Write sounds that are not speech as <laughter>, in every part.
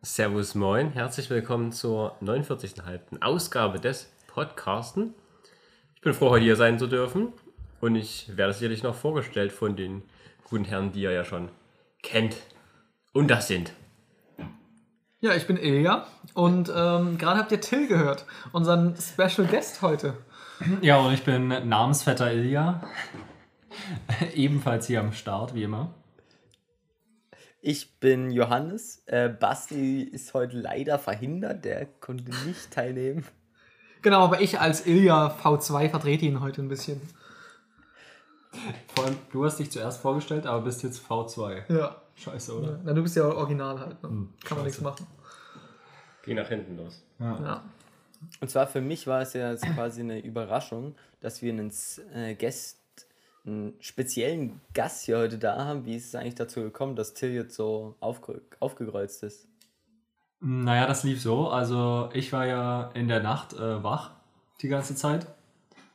Servus Moin, herzlich willkommen zur 49.5. Ausgabe des Podcasten. Ich bin froh, heute hier sein zu dürfen und ich werde sicherlich noch vorgestellt von den guten Herren, die ihr ja schon kennt. Und das sind. Ja, ich bin Ilja und ähm, gerade habt ihr Till gehört, unseren Special Guest heute. Ja, und ich bin Namensvetter Ilja. <laughs> Ebenfalls hier am Start, wie immer. Ich bin Johannes. Äh, Basti ist heute leider verhindert, der konnte nicht teilnehmen. Genau, aber ich als Ilja V2 vertrete ihn heute ein bisschen. Vor allem, du hast dich zuerst vorgestellt, aber bist jetzt V2. Ja. Scheiße, oder? Na, du bist ja original halt. Ne? Hm, Kann man nichts machen. Geh nach hinten los. Ja. Und zwar für mich war es ja quasi eine Überraschung, dass wir einen äh, Gast, einen speziellen Gast hier heute da haben. Wie ist es eigentlich dazu gekommen, dass Till jetzt so aufge aufgekreuzt ist? Naja, das lief so. Also, ich war ja in der Nacht äh, wach die ganze Zeit.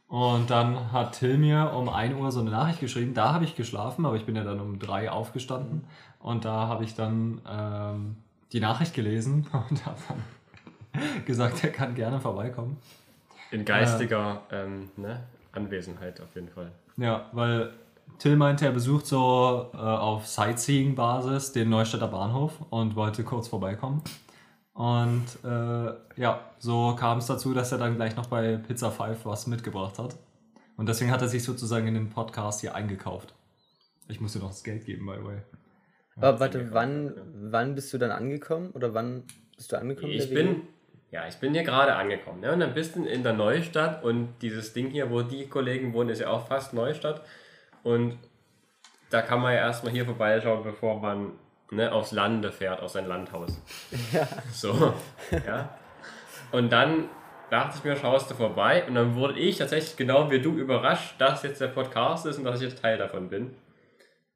Und dann hat Till mir um 1 Uhr so eine Nachricht geschrieben. Da habe ich geschlafen, aber ich bin ja dann um 3 aufgestanden. Und da habe ich dann ähm, die Nachricht gelesen <laughs> und habe dann <laughs> gesagt, er kann gerne vorbeikommen. In geistiger ähm, ne? Anwesenheit auf jeden Fall. Ja, weil Till meinte, er besucht so äh, auf Sightseeing-Basis den Neustädter Bahnhof und wollte kurz vorbeikommen. Und äh, ja, so kam es dazu, dass er dann gleich noch bei Pizza 5 was mitgebracht hat. Und deswegen hat er sich sozusagen in den Podcast hier eingekauft. Ich muss dir noch das Geld geben, by the way. Aber warte, wann, wann bist du dann angekommen? Oder wann bist du angekommen? Ich bin, ja, ich bin hier gerade angekommen. Ne? Und dann bist du in der Neustadt und dieses Ding hier, wo die Kollegen wohnen, ist ja auch fast Neustadt. Und da kann man ja erstmal hier vorbeischauen, bevor man ne, aufs Lande fährt, auf sein Landhaus. Ja. So, ja. Und dann dachte ich mir, schaust du vorbei. Und dann wurde ich tatsächlich genau wie du überrascht, dass jetzt der Podcast ist und dass ich jetzt Teil davon bin.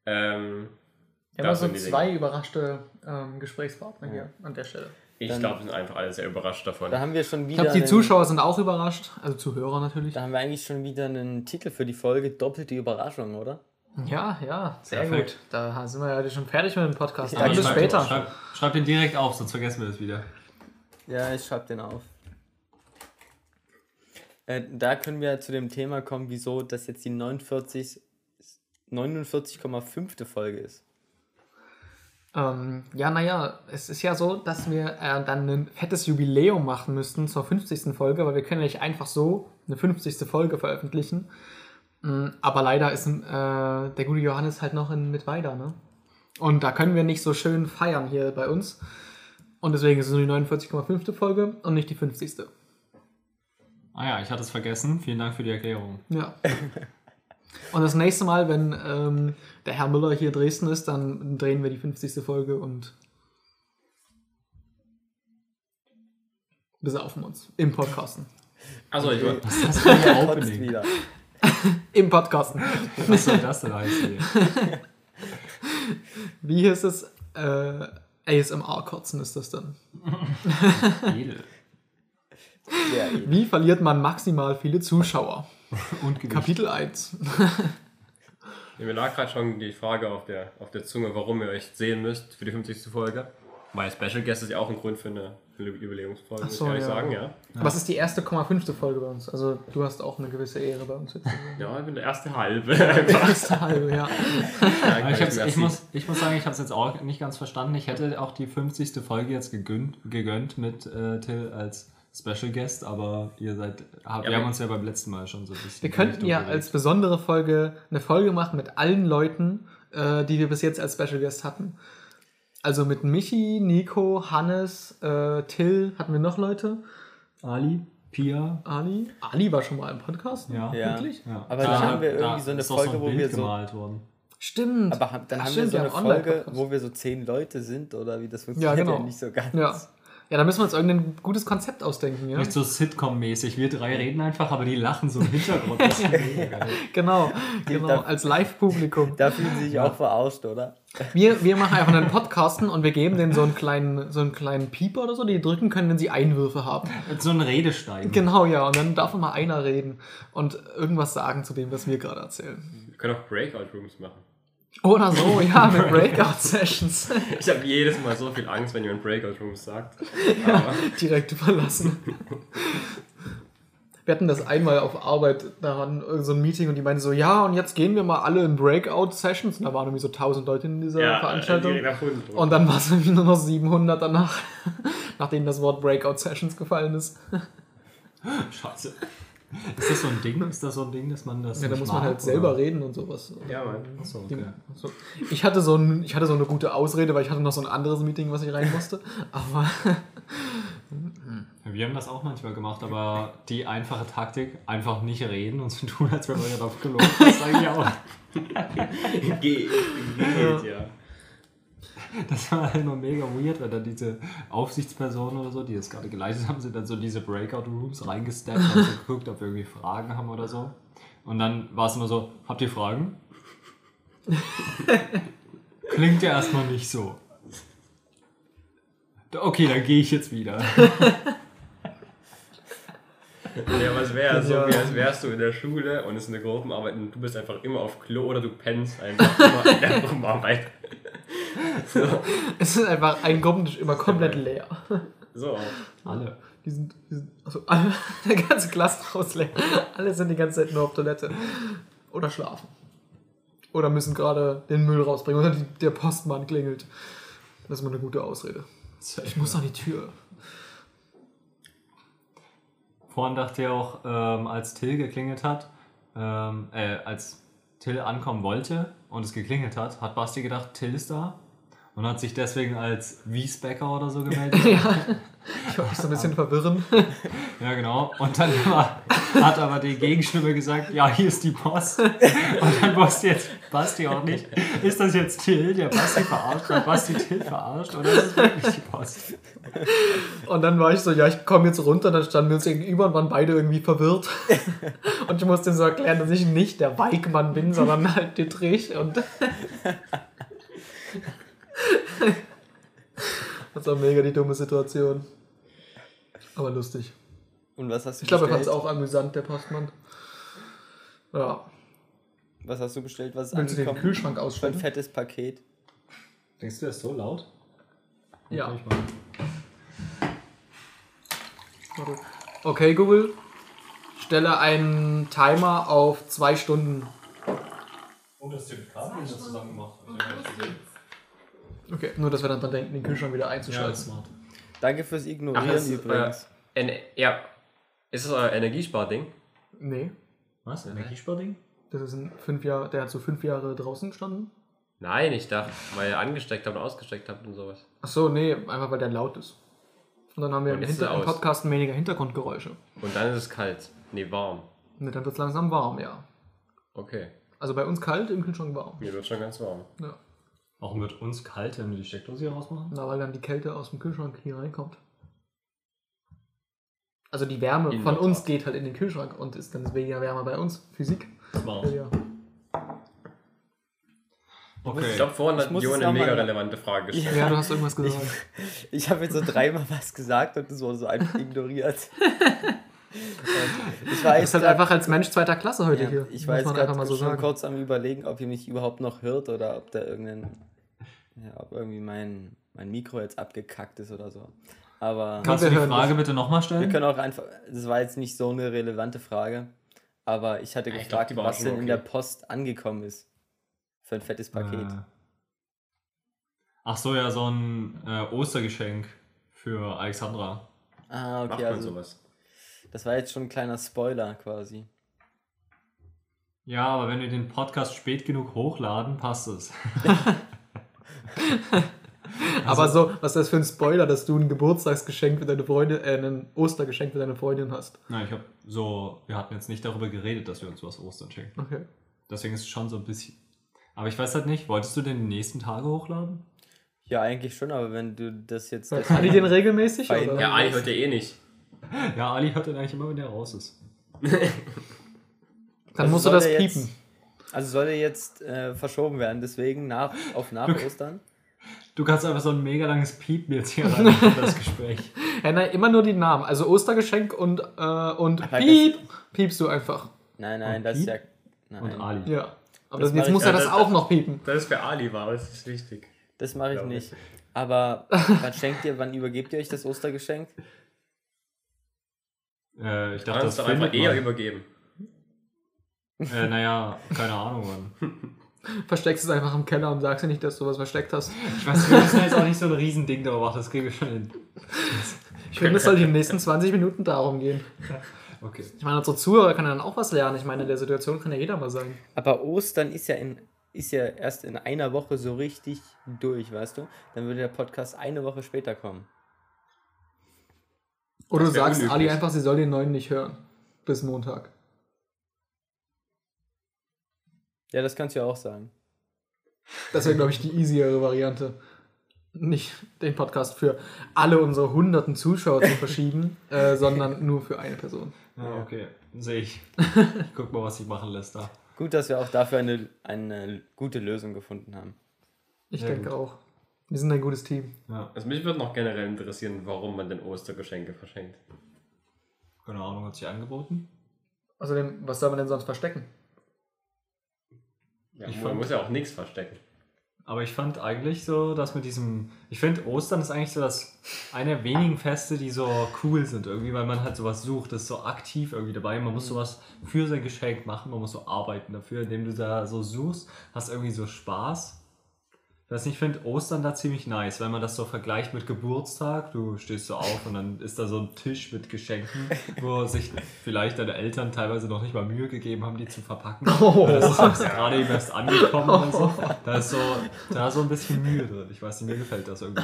Ähm, Wir haben das so zwei überraschte ähm, Gesprächspartner hier an der Stelle. Ich glaube, wir sind einfach alle sehr überrascht davon. Da haben wir schon Ich wieder. glaube, die einen- Zuschauer sind auch überrascht, also Zuhörer natürlich. Da haben wir eigentlich schon wieder einen Titel für die Folge: Doppelte Überraschung, oder? Ja, ja, sehr Perfekt. gut. Da sind wir ja schon fertig mit dem Podcast. Ja, Dann bis schreib- später. Schreib, schreib den direkt auf, sonst vergessen wir das wieder. Ja, ich schreib den auf. Äh, da können wir zu dem Thema kommen, wieso das jetzt die 49 49,5. Folge ist. Ähm, ja, naja, es ist ja so, dass wir äh, dann ein fettes Jubiläum machen müssten zur 50. Folge, weil wir können ja nicht einfach so eine 50. Folge veröffentlichen. Mm, Aber leider ist äh, der gute Johannes halt noch in Mittweida, ne? Und da können wir nicht so schön feiern hier bei uns. Und deswegen ist es nur die 49,5. Folge und nicht die 50. Ah ja, ich hatte es vergessen. Vielen Dank für die Erklärung. Ja. <laughs> Und das nächste Mal, wenn ähm, der Herr Müller hier in Dresden ist, dann drehen wir die 50. Folge und besaufen uns im Podcasten. Also, ich wollte. Ist das Opening? wieder. <laughs> Im Podcasten. Was soll das denn heißen? <laughs> Wie hieß es? Äh, ASMR-Kotzen ist das dann. Edel. Wie verliert man maximal viele Zuschauer? <laughs> Und Gewicht. Kapitel 1. <laughs> Mir lag gerade schon die Frage auf der, auf der Zunge, warum ihr euch sehen müsst für die 50. Folge. Mein Special Guest ist ja auch ein Grund für eine, für eine Jubiläumsfolge, Ach muss so, ich ehrlich ja. sagen, ja. Was ist die erste, Komma fünfte Folge bei uns? Also du hast auch eine gewisse Ehre bei uns jetzt. <laughs> Ja, ich bin der erste halbe. Erste halbe, ja. Aber ich, hab's, ich, muss, ich muss sagen, ich habe es jetzt auch nicht ganz verstanden. Ich hätte auch die 50. Folge jetzt gegönnt, gegönnt mit äh, Till als Special Guest, aber ihr seid, hab, Ja, wir haben uns ja beim letzten Mal schon so ein bisschen. Wir könnten ja bewegt. als besondere Folge eine Folge machen mit allen Leuten, äh, die wir bis jetzt als Special Guest hatten. Also mit Michi, Nico, Hannes, äh, Till, hatten wir noch Leute? Ali, Pia. Ali? Ali war schon mal im Podcast? Ja. Ja. Wirklich? Ja. Aber dann haben wir irgendwie so eine Folge, ein wo wir so- gemalt worden. Stimmt. Aber dann Ach, haben stimmt, wir so eine Folge, wo wir so zehn Leute sind oder wie das Ja, funktioniert genau. nicht so ganz. Ja. Ja, da müssen wir uns irgendein gutes Konzept ausdenken, ja? Nicht so Sitcom-mäßig. Wir drei reden einfach, aber die lachen so im Hintergrund. <laughs> Genau, genau, da- als Live-Publikum. Da fühlen sie sich auch verarscht, oder? Wir, wir machen einfach einen Podcasten und wir geben denen so einen kleinen, so einen kleinen Pieper oder so, die drücken können, wenn sie Einwürfe haben. Mit so einem Redestein. Genau, ja, und dann darf mal einer reden und irgendwas sagen zu dem, was wir gerade erzählen. Wir können auch Breakout Rooms machen. Oder so, <laughs> ja, mit Breakout-Sessions. <laughs> Ich habe jedes Mal so viel Angst, wenn jemand Breakout Rooms sagt. Aber <laughs> Direkt überlassen. Wir hatten das einmal auf Arbeit, da war irgend so ein Meeting und die meinen so, ja, und jetzt gehen wir mal alle in Breakout-Sessions. Und da waren irgendwie so 1000 Leute in dieser ja, Veranstaltung. unten drücken. Und dann war es irgendwie nur noch 700 danach, nachdem das Wort Breakout-Sessions gefallen ist. Scheiße. Ist das so ein Ding? Ist das so ein Ding, dass man das. Ja, da muss man halt selber oder? reden und sowas. Ja, Mann. Achso, okay. so. Ich, hatte so ein, ich hatte so eine gute Ausrede, weil ich hatte noch so ein anderes Meeting, was ich rein musste. Aber Wir haben das auch manchmal gemacht, aber die einfache Taktik, einfach nicht reden und zu tun, als wäre man ja drauf gelogen, das ist eigentlich auch. Geht, geht, ja. <laughs> Das war halt immer mega weird, wenn dann diese Aufsichtspersonen oder so, die das gerade geleitet haben, sind dann so in diese Breakout-Rooms reingesteppt und so geguckt, ob wir irgendwie Fragen haben oder so. Und dann war es immer so, habt ihr Fragen? <laughs> Klingt ja erstmal nicht so. Okay, dann gehe ich jetzt wieder. <laughs> Ja, was wäre so, wie als wärst du in der Schule und es ist eine Gruppenarbeit und du bist einfach immer auf Klo oder du pennst einfach immer in der Gruppenarbeit. So, es ist einfach ein Gruppentisch immer komplett leer. so. Alle. Die sind, die sind also alle, <laughs> der ganze Klassenhaus leer. Alle sind die ganze Zeit nur auf Toilette. Oder schlafen. Oder müssen gerade den Müll rausbringen. Oder die, der Postmann klingelt. Das ist immer eine gute Ausrede. Ich muss an die Tür. Vorhin dachte ich auch, ähm, als Till geklingelt hat, ähm, äh, als Till ankommen wollte und es geklingelt hat, hat Basti gedacht, Till ist da und hat sich deswegen als Wiesbecker oder so <laughs> gemeldet. Ich wollte mich so ein bisschen <laughs> verwirren. ja, genau. Und dann war, hat aber die Gegenstimme gesagt, ja, hier ist die Post. Und dann wusste jetzt Basti auch nicht, ist das jetzt Till, der Basti verarscht, weil Basti Till verarscht oder ist es wirklich die Post? Und dann war ich so, ja, ich komme jetzt runter. Dann standen wir uns gegenüber und waren beide irgendwie verwirrt. <laughs> Und ich musste ihm so erklären, dass ich nicht der Weigmann bin, sondern halt Dietrich. Und <laughs> das war mega die dumme Situation. Aber lustig. Und was hast du Ich glaube, er fand es auch amüsant, der Postmann. Ja, Was hast du bestellt? Was ist willst du den angekommen? Kühlschrank Für ein ausschalten? fettes Paket. Denkst du, der ist so laut? Ja. Ich mal. Warte. Okay, Google. Stelle einen Timer auf zwei Stunden. Oh, das ist mit Kabel zusammen gemacht. Okay, nur dass wir dann dran denken, den Kühlschrank wieder Ja, einzuschalten. ist smart. Danke fürs Ach, Ignorieren das ist, übrigens. äh, ja. Ist das euer Energiesparding? nee, Was? Energiesparding? das ist ein fünf Jahre, der hat so fünf Jahre draußen gestanden. Nein, ich dachte, weil ihr angesteckt habt und ausgesteckt habt und sowas. Ach so, nee, einfach weil der laut ist. Und dann haben wir im, Hinter er im. Podcast weniger Hintergrundgeräusche. Und dann ist es kalt. Nee, warm. Ne, dann wird es langsam warm, ja. Okay. Also bei uns kalt, im Kühlschrank warm. Mir wird schon ganz warm. Ja. Warum wird uns kalt, wenn wir die Steckdose hier rausmachen? Na, weil dann die Kälte aus dem Kühlschrank hier reinkommt. Also die Wärme In von uns geht halt in den Kühlschrank und ist dann weniger Wärme bei uns. Physik. Smart. Ja. Ich Okay. glaube, vorhin Ich hat muss Jo es eine mega relevante Frage gestellt. ja, du hast irgendwas gesagt. <laughs> Ich habe jetzt so dreimal was gesagt und das wurde so einfach <laughs> ignoriert. Ich jetzt bist halt grad- einfach als Mensch zweiter Klasse heute ja, hier. Ich jetzt man gerade einfach mal so schon sagen. kurz am überlegen, ob ihr mich überhaupt noch hört oder ob da irgendein, ja, ob irgendwie mein, mein Mikro jetzt abgekackt ist oder so. Aber Kannst wir du die hören Frage bitte nochmal wir stellen? können auch einfach, das war jetzt nicht so eine relevante Frage, aber ich hatte Ich glaub, gefragt, war was denn in okay. der Post angekommen ist. Für ein fettes Paket. Äh, Ach so, ja, so ein äh, Ostergeschenk für Alexandra. Ah, Macht okay, man also sowas. Das war jetzt schon ein kleiner Spoiler quasi. Ja, aber wenn wir den Podcast spät genug hochladen, passt es. <laughs> Aber so, was ist das für ein Spoiler, dass du ein Geburtstagsgeschenk für deine Freundin, äh, ein Ostergeschenk für deine Freundin hast. Nein, ich habe so, wir hatten jetzt nicht darüber geredet, dass wir uns was Ostern schenken. Okay. Deswegen ist es schon so ein bisschen. Aber ich weiß halt nicht, wolltest du den die nächsten Tage hochladen? Ja, eigentlich schon, aber wenn du das jetzt. Hört Ali den regelmäßig? Oder? Ja, hört ja eh nicht. Ja, Ali hört den eigentlich immer, wenn der raus ist. Dann Also musst du das der jetzt- piepen. Also soll er jetzt äh, verschoben werden, deswegen nach, auf nach Ostern? Du kannst einfach so ein mega langes Piepen jetzt hier rein in das Gespräch. <laughs> Ja, nein, immer nur die Namen. Also Ostergeschenk und, äh, und Aber Piep. Piepst du einfach. Nein, nein, Und das ist Piep? ja. Und Nein. Ali. Ja. Aber Das das, jetzt muss ich- er das Ja, auch noch piepen. Das ist für Ali war, das ist wichtig. Das mache ich Glaub nicht. Aber <laughs> wann schenkt ihr, wann übergebt ihr euch das Ostergeschenk? Äh, ich Du dachte, kannst das doch einfach eher man. übergeben. Äh, naja, keine Ahnung, Mann. <laughs> Versteckst es einfach im Keller und sagst dir nicht, dass du was versteckt hast. Ich weiß, wir müssen jetzt auch nicht so ein Riesending darüber machen, das kriegen wir schon hin. Ich finde, es soll in den nächsten 20 Minuten darum gehen. Okay. Ich meine, unsere Zuhörer können dann auch was lernen. Ich meine, in der Situation kann ja jeder mal sein. Aber Ostern ist ja, in, ist ja erst in einer Woche so richtig durch, weißt du? Dann würde der Podcast eine Woche später kommen. Oder du sagst unüblich. Ali einfach, sie soll den neuen nicht hören. Bis Montag. Ja, das kannst du ja auch sagen. Das wäre, glaube ich, die easiere Variante. Nicht den Podcast für alle unsere hunderten Zuschauer zu verschieben, <laughs> äh, sondern nur für eine Person. Ja, okay. Sehe ich. Ich <laughs> guck mal, was sich machen lässt da. Gut, dass wir auch dafür eine, eine gute Lösung gefunden haben. Ich Ja, denke gut. auch. Wir sind ein gutes Team. Ja, Also mich würde noch generell interessieren, warum man denn Ostergeschenke verschenkt. keine Ahnung, hat sich angeboten. Außerdem, was soll man denn sonst verstecken? Ja, Ich man fand- muss ja auch nichts verstecken. Aber ich fand eigentlich so, dass mit diesem. Ich finde, Ostern ist eigentlich so das eine der wenigen Feste, die so cool sind irgendwie, weil man halt sowas sucht, das ist so aktiv irgendwie dabei. Man muss sowas für sein Geschenk machen, man muss so arbeiten dafür, indem du da so suchst, hast irgendwie so Spaß. Nicht, ich finde Ostern da ziemlich nice, wenn man das so vergleicht mit Geburtstag. Du stehst so auf und dann ist da so ein Tisch mit Geschenken, wo sich vielleicht deine Eltern teilweise noch nicht mal Mühe gegeben haben, die zu verpacken. Oh. Das ist jetzt gerade eben erst angekommen und so. Da ist so, da ist so ein bisschen Mühe drin. Ich weiß nicht, mir gefällt das irgendwie.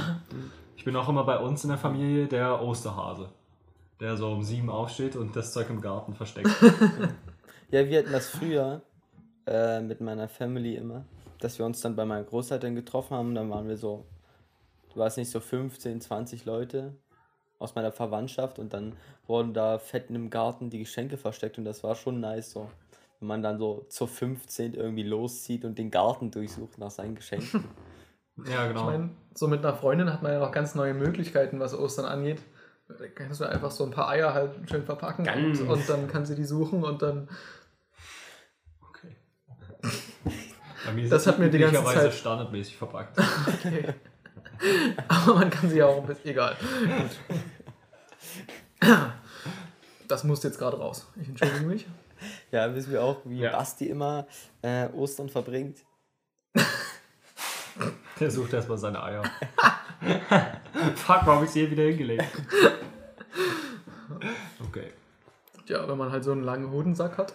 Ich bin auch immer bei uns in der Familie der Osterhase, der so um sieben aufsteht und das Zeug im Garten versteckt. Ja, wir hatten das früher äh, mit meiner Family immer, dass wir uns dann bei meinen Großeltern getroffen haben. Dann waren wir so, du warst nicht so 15, 20 Leute aus meiner Verwandtschaft und dann wurden da fett im Garten die Geschenke versteckt und das war schon nice so. Wenn man dann so zur 15 irgendwie loszieht und den Garten durchsucht nach seinen Geschenken. <laughs> Ja, Ich genau. meine, so mit einer Freundin hat man ja noch ganz neue Möglichkeiten, was Ostern angeht. Da kannst du einfach so ein paar Eier halt schön verpacken und, und dann kann sie die suchen und dann. Okay. Bei mir Das hat mir die ganze Zeit- standardmäßig verpackt. Okay. Aber man kann sie ja auch ein bisschen. Egal. Das muss jetzt gerade raus. Ich entschuldige mich. Ja, wissen wir auch, wie Ja. Basti immer äh, Ostern verbringt. Der sucht erstmal seine Eier. <laughs> Fuck, warum hab ich sie hier wieder hingelegt? Okay. Ja, wenn man halt so einen langen Hodensack hat.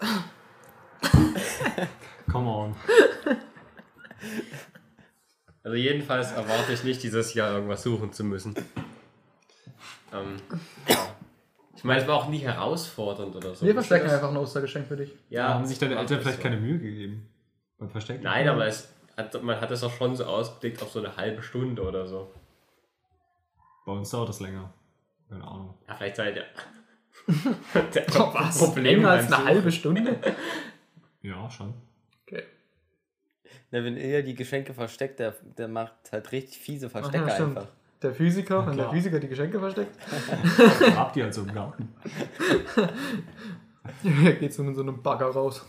<laughs> Come on. <laughs> Also jedenfalls erwarte ich nicht, dieses Jahr irgendwas suchen zu müssen. Ähm, ja. Ich meine, es war auch nie herausfordernd oder so. Wir verstecken einfach ein Ostergeschenk für dich. Ja, haben sich deine Eltern vielleicht so. keine Mühe gegeben? Beim Verstecken? Nein, aber es hat, man hat es auch schon so ausgeblickt auf so eine halbe Stunde oder so. Bei uns dauert das länger. Keine Ahnung. Ja, vielleicht seid ihr. Der <laughs> <laughs> Was? Problem Länger als eine halbe Stunde? Ja, schon. Okay. Ja, wenn ihr die Geschenke versteckt, der, der macht halt richtig fiese Verstecke stimmt. einfach. Der Physiker, wenn der. Physiker die Geschenke versteckt, <laughs> Habt ihr halt so im Garten. <laughs> geht so mit so einem Bagger raus.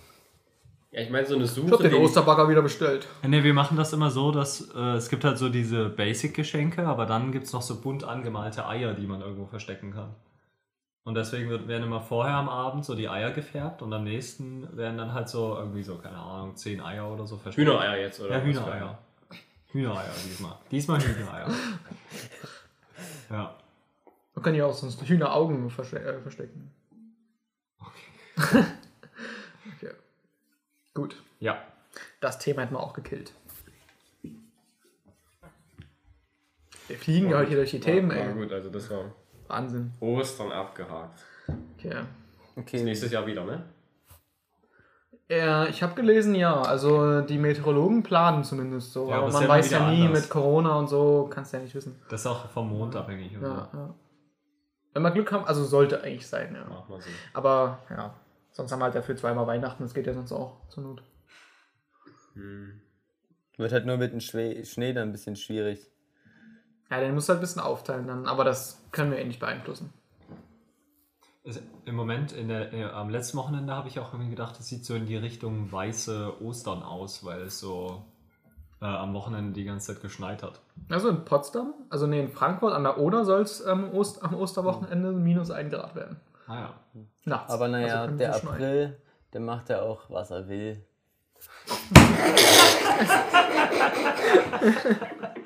Ja, ich meine, so eine Ich Suche. hab den Osterbagger wieder bestellt. Ne, wir machen das immer so, dass äh, es gibt halt so diese Basic-Geschenke, aber dann gibt es noch so bunt angemalte Eier, die man irgendwo verstecken kann. Und deswegen wird, werden immer vorher am Abend so die Eier gefärbt und am nächsten werden dann halt so irgendwie so, keine Ahnung, zehn Eier oder so versteckt. Hühnereier jetzt, oder? Ja, Hühnereier. Hühnereier diesmal. Diesmal Hühnereier. <laughs> ja. Man kann ja auch sonst Hühneraugen verste äh, verstecken. <laughs> Okay. Gut. Ja. Das Thema hätten wir auch gekillt. Wir fliegen ja heute hier durch die Themen, Ja, ey. gut, also das war Wahnsinn. Ostern abgehakt. Okay. Okay. Nächstes Jahr wieder, ne? Ja, ich habe gelesen, ja. Also die Meteorologen planen zumindest so. Ja, aber ist man ja weiß ja nie anders. mit Corona und so, kannst du ja nicht wissen. Das ist auch vom Mond abhängig. und Ja, ja. Wenn wir Glück haben, also sollte eigentlich sein, ja. Mach mal so. Aber ja, sonst haben wir halt dafür zweimal Weihnachten, das geht ja sonst auch zur Not. Hm. Wird halt nur mit dem Schnee dann ein bisschen schwierig. Ja, den musst du halt ein bisschen aufteilen dann, aber das können wir eh nicht beeinflussen. im Moment, in der, äh, am letzten Wochenende habe ich auch irgendwie gedacht, es sieht so in die Richtung weiße Ostern aus, weil es so äh, am Wochenende die ganze Zeit geschneit hat. Also in Potsdam, also nee, in Frankfurt an der Oder soll es ähm, Ost, am Osterwochenende minus 1 Grad werden. Ah ja. Nachts. Aber naja, Also der. April, der macht ja auch, was er will. <laughs> <laughs>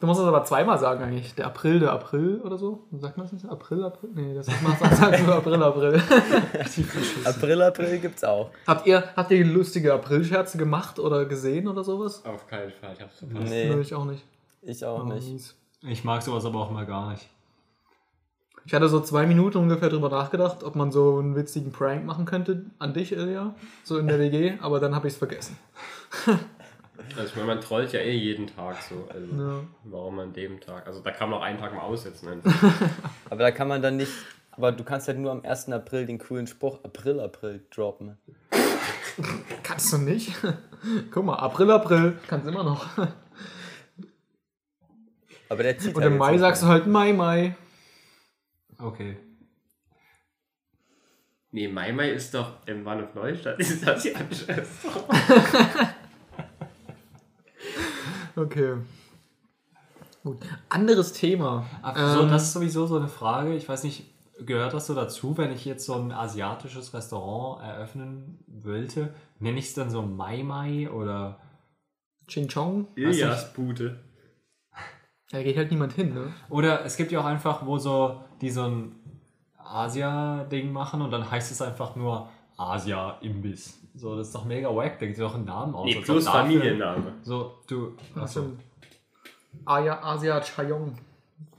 Du musst es aber zweimal sagen eigentlich. Der April, der April oder so. Sagt man das nicht? April, April? Nee, das macht man sagt nur April, April. <laughs> April, April gibt's auch. habt, ihr, habt ihr lustige Aprilscherze gemacht oder gesehen oder sowas? Auf keinen Fall, ich hab's verpasst. Nee, ich auch nicht. ich auch Oh, nicht. mies. Ich mag sowas aber auch mal gar nicht. Ich hatte so zwei Minuten ungefähr drüber nachgedacht, ob man so einen witzigen Prank machen könnte an dich, Ilja, so in der WG, aber dann habe ich es vergessen. <laughs> Also ich meine, man trollt ja eh jeden Tag so. Also Ja. warum an dem Tag? Also da kann man auch einen Tag mal aussetzen. einfach. <laughs> Aber da kann man dann nicht. Aber du kannst halt nur am 1. April den coolen Spruch April, April droppen. <laughs> Kannst du nicht? <laughs> Guck mal, April, April, kannst immer noch. Aber der zieht Und halt im Mai sagst du halt Mai, Mai. Okay. nee, Mai Mai ist doch im Bahnhof Neustadt. Ist das ja Okay. Gut. Anderes Thema. Ach, so, Ähm, das ist sowieso so eine Frage. Ich weiß nicht, gehört das so dazu, wenn ich jetzt so ein asiatisches Restaurant eröffnen wollte? Nenne ich es dann so Mai Mai oder. Ching Chong. Ilias Bude. Da geht halt niemand hin, ne? Oder es gibt ja auch einfach, wo so die so ein Asia-Ding machen und dann heißt es einfach nur Asia-Imbiss. So, das ist doch mega wack, da gibt es auch einen Namen aus. Nee, plus Familienname. So, du. Achso. Aya, Asia Chayong.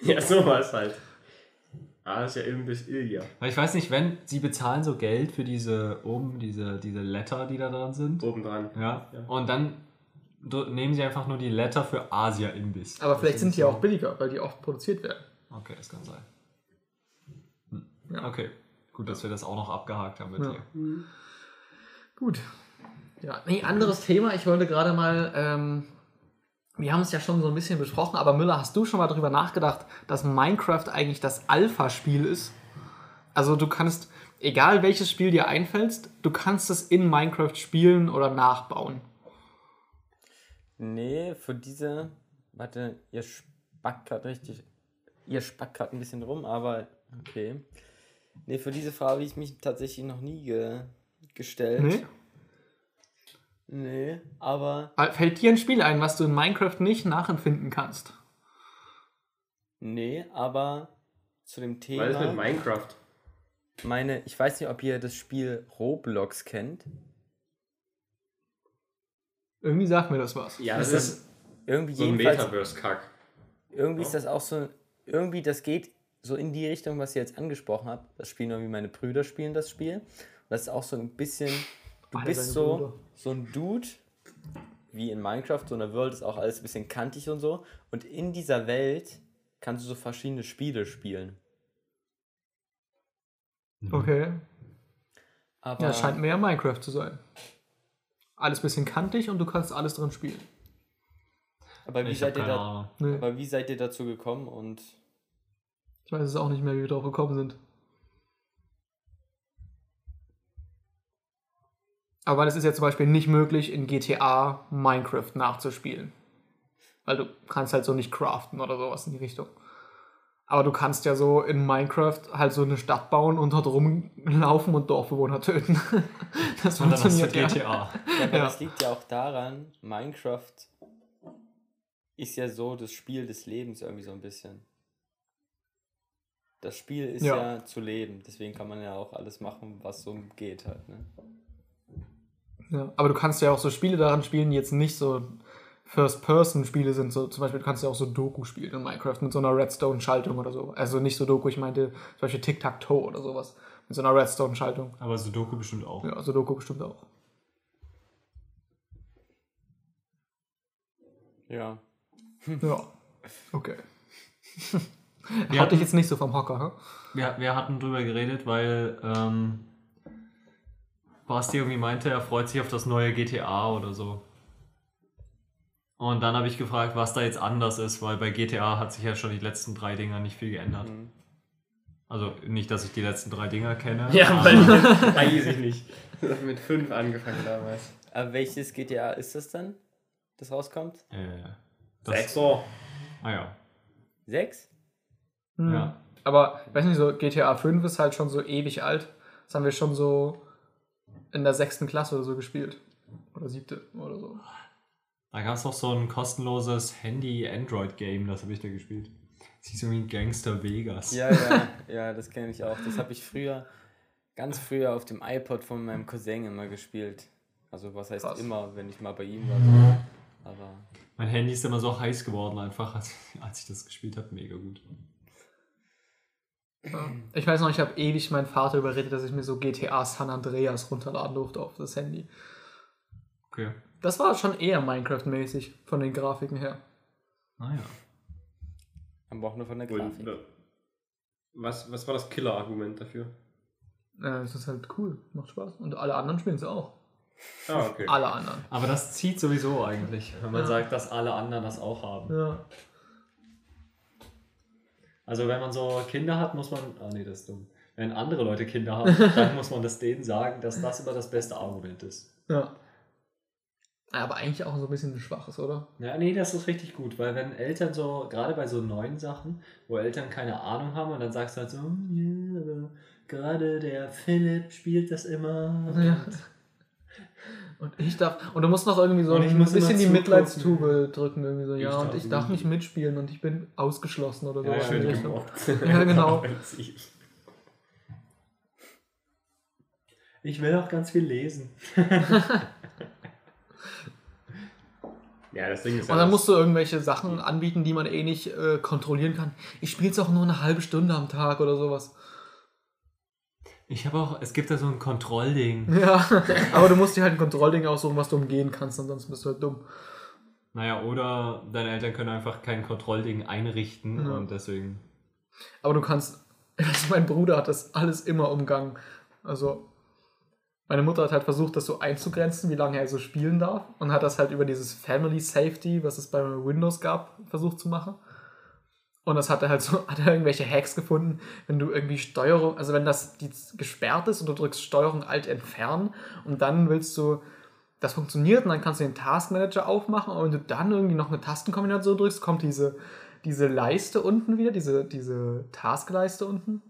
Ja, sowas halt. Ja Imbiss Ilja. Weil ich weiß nicht, wenn sie bezahlen so Geld für diese oben, diese, diese Letter, die da dran sind. Obendran. Ja. Ja. Und dann nehmen sie einfach nur die Letter für Asia-Imbiss. Aber Das vielleicht sind die so- auch billiger, weil die oft produziert werden. Okay, das kann sein. Hm. Ja. Okay. Gut, dass wir das auch noch abgehakt haben mit Ja. dir. Gut. Ja, nee, anderes Thema. Ich wollte gerade mal, ähm, wir haben es ja schon so ein bisschen besprochen, aber Müller, hast du schon mal darüber nachgedacht, dass Minecraft eigentlich das Alpha-Spiel ist? Also du kannst, egal welches Spiel dir einfällt, du kannst es in Minecraft spielen oder nachbauen. Nee, für diese. Warte, ihr spackt gerade richtig. Ihr spackt gerade ein bisschen rum, aber okay. Nee, für diese Frage habe ich mich tatsächlich noch nie ge gestellt. Nee? Nee, aber. Fällt dir ein Spiel ein, was du in Minecraft nicht nachempfinden kannst? Nee, aber zu dem Thema. Weil es mit Minecraft. meine, ich weiß nicht, ob ihr das Spiel Roblox kennt. Irgendwie sagt mir das was. Ja, Das das ist- ist Irgendwie so ein. Metaverse-Kack. Irgendwie ist das auch so, irgendwie das geht so in die Richtung, was ihr jetzt angesprochen habt. Das spielen irgendwie meine Brüder spielen das Spiel. Das ist auch so ein bisschen, du Alle bist so, so ein Dude, wie in Minecraft, so in der World ist auch alles ein bisschen kantig und so. Und in dieser Welt kannst du so verschiedene Spiele spielen. Okay. Aber Ja, es scheint mehr Minecraft zu sein. Alles bisschen kantig und du kannst alles drin spielen. aber, wie Ich seid ihr da. Nee, aber wie seid ihr dazu gekommen? Und ich weiß es auch nicht mehr, wie wir drauf gekommen sind. Aber weil es ist ja zum Beispiel nicht möglich, in GTA Minecraft nachzuspielen. Weil du kannst halt so nicht craften oder sowas in die Richtung. Aber du kannst ja so in Minecraft halt so eine Stadt bauen und dort rumlaufen und Dorfbewohner töten. <laughs> Das Und dann hast du funktioniert ja. GTA. Ja, aber Ja. das liegt ja auch daran, Minecraft ist ja so das Spiel des Lebens irgendwie so ein bisschen. Das Spiel ist Ja. ja, zu leben, deswegen kann man ja auch alles machen, was so geht halt. Ne? Ja, aber du kannst ja auch so Spiele daran spielen, die jetzt nicht so First-Person-Spiele sind. So, zum Beispiel kannst du ja auch so Doku spielen in Minecraft mit so einer Redstone-Schaltung oder so. Also nicht so Doku, ich meinte zum Beispiel Tic-Tac-Toe oder sowas. Mit so einer Redstone-Schaltung. Aber Sudoku bestimmt auch. Ja, so Doku bestimmt auch. Ja. Ja. Okay. Haut dich hatten, jetzt nicht so vom Hocker, hm? wir, wir hatten drüber geredet, weil ähm, Basti irgendwie meinte, er freut sich auf das neue GTA oder so. Und dann habe ich gefragt, was da jetzt anders ist, weil bei GTA hat sich ja schon die letzten drei Dinger nicht viel geändert. Mhm. Also nicht, dass ich die letzten drei Dinger kenne. Ja, weil <laughs> weiß ich nicht. Ich hab mit fünf angefangen damals. Aber welches GTA ist das dann, das rauskommt? Äh, das, Sechser. Ah ja. Sechs? Hm. Ja. Aber, weiß nicht, so GTA 5 ist halt schon so ewig alt. Das haben wir schon so in der sechsten Klasse oder so gespielt. Oder siebte oder so. Da gab es noch so ein kostenloses Handy-Android-Game, das habe ich da gespielt. Das hieß irgendwie Gangster Vegas. Ja, ja, <laughs> ja, das kenne ich auch. Das habe ich früher, ganz früher auf dem iPod von meinem Cousin immer gespielt. Also was heißt Krass. immer, wenn ich mal bei ihm war. Aber Mein Handy ist immer so heiß geworden, einfach als, als ich das gespielt habe. Mega gut. Ja. Ich weiß noch, ich habe ewig meinen Vater überredet, dass ich mir so GTA San Andreas runterladen durfte auf das Handy. Okay. Das war schon eher Minecraft-mäßig von den Grafiken her. Ah ja. aber auch nur von der Grafik. was, was war das Killer-Argument dafür? Äh, Es ist halt cool, macht Spaß. Und alle anderen spielen es auch. Ah, okay. Alle anderen. Aber das zieht sowieso eigentlich, wenn man Ja. sagt, dass alle anderen das auch haben. Ja. Also wenn man so Kinder hat, muss man. Ah nee, das ist dumm. Wenn andere Leute Kinder haben, <laughs> dann muss man das denen sagen, dass das immer das beste Argument ist. ja. Aber eigentlich auch so ein bisschen ein schwaches, oder? Ja, nee, das ist richtig gut, weil wenn Eltern so, gerade bei so neuen Sachen, wo Eltern keine Ahnung haben und dann sagst du halt so, "Hm, ja, aber gerade der Philipp spielt das immer. Ja. Und ich darf. Und du musst noch irgendwie so Und ich ein bisschen die. Mitleidstube drücken, irgendwie so, Ich ja, und darf ich darf nicht. mitspielen und ich bin ausgeschlossen oder so. Ja, in schön. <laughs> Ja, genau. <laughs> Ich will auch ganz viel lesen. <laughs> ja, das Ding ist Und dann musst du irgendwelche Sachen anbieten, die man eh nicht äh, kontrollieren kann. Ich spiele es auch nur eine halbe Stunde am Tag oder sowas. Ich habe auch, es gibt da so ein Kontrollding. Ja, <laughs> aber du musst dir halt ein Kontrollding aussuchen, was du umgehen kannst, ansonsten bist du halt dumm. Naja, oder deine Eltern können einfach kein Kontrollding einrichten Ja. und deswegen. Aber du kannst, <laughs> also mein Bruder hat das alles immer umgangen. Also, meine Mutter hat halt versucht, das so einzugrenzen, wie lange er so spielen darf. Und hat das halt über dieses Family Safety, was es bei Windows gab, versucht zu machen. Und das hat er halt so, <laughs> hat er irgendwelche Hacks gefunden, wenn du irgendwie Steuerung, also wenn das die gesperrt ist und du drückst Steuerung Alt entfernen und dann willst du, das funktioniert und dann kannst du den Task Manager aufmachen und wenn du dann irgendwie noch eine Tastenkombination drückst, kommt diese, diese Leiste unten wieder, diese, diese Taskleiste unten.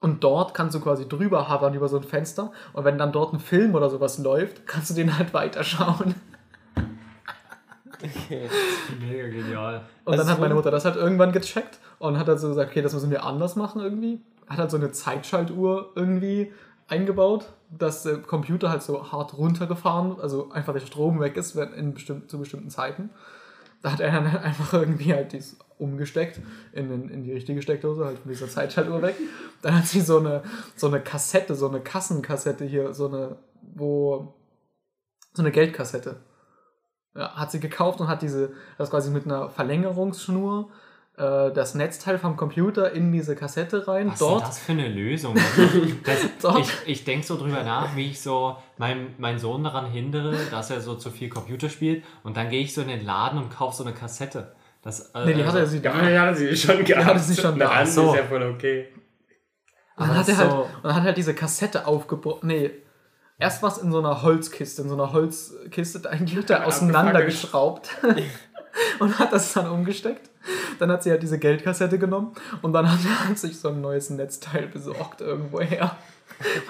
Und dort kannst du quasi drüber hovern über so ein Fenster. Und wenn dann dort ein Film oder sowas läuft, kannst du den halt weiterschauen. Okay. Mega genial. Und Also dann hat meine Mutter das halt irgendwann gecheckt und hat halt so gesagt, okay, das müssen wir anders machen irgendwie. Hat halt so eine Zeitschaltuhr irgendwie eingebaut, dass der Computer halt so hart runtergefahren, also einfach der Strom weg ist wenn in bestimm zu bestimmten Zeiten. Da hat er dann halt einfach irgendwie halt dies umgesteckt in, den, in die richtige Steckdose, halt von dieser Zeitschaltuhr weg. Dann hat sie so eine, so eine Kassette, so eine Kassenkassette hier, so eine, wo, so eine Geldkassette. Ja, hat sie gekauft und hat diese, das quasi mit einer Verlängerungsschnur äh, das Netzteil vom Computer in diese Kassette rein. Was dort ist das für eine Lösung? Das, <laughs> Dort. ich ich denke so drüber nach, wie ich so meinen mein Sohn daran hindere, dass er so zu viel Computer spielt und dann gehe ich so in den Laden und kaufe so eine Kassette. Das, äh, Nee, die hat also- er sie Ja, ja, das ist schon gehabt. das ist schon Na, da. dann So. ist ja voll okay. Und dann, hat er so- halt, und dann hat er halt diese Kassette aufgebrochen. Nee, erst was in so einer Holzkiste, in so einer Holzkiste, da <laughs> hat er auseinandergeschraubt <laughs> <laughs> und hat das dann umgesteckt. Dann hat sie halt diese Geldkassette genommen und dann hat er sich so ein neues Netzteil besorgt irgendwoher,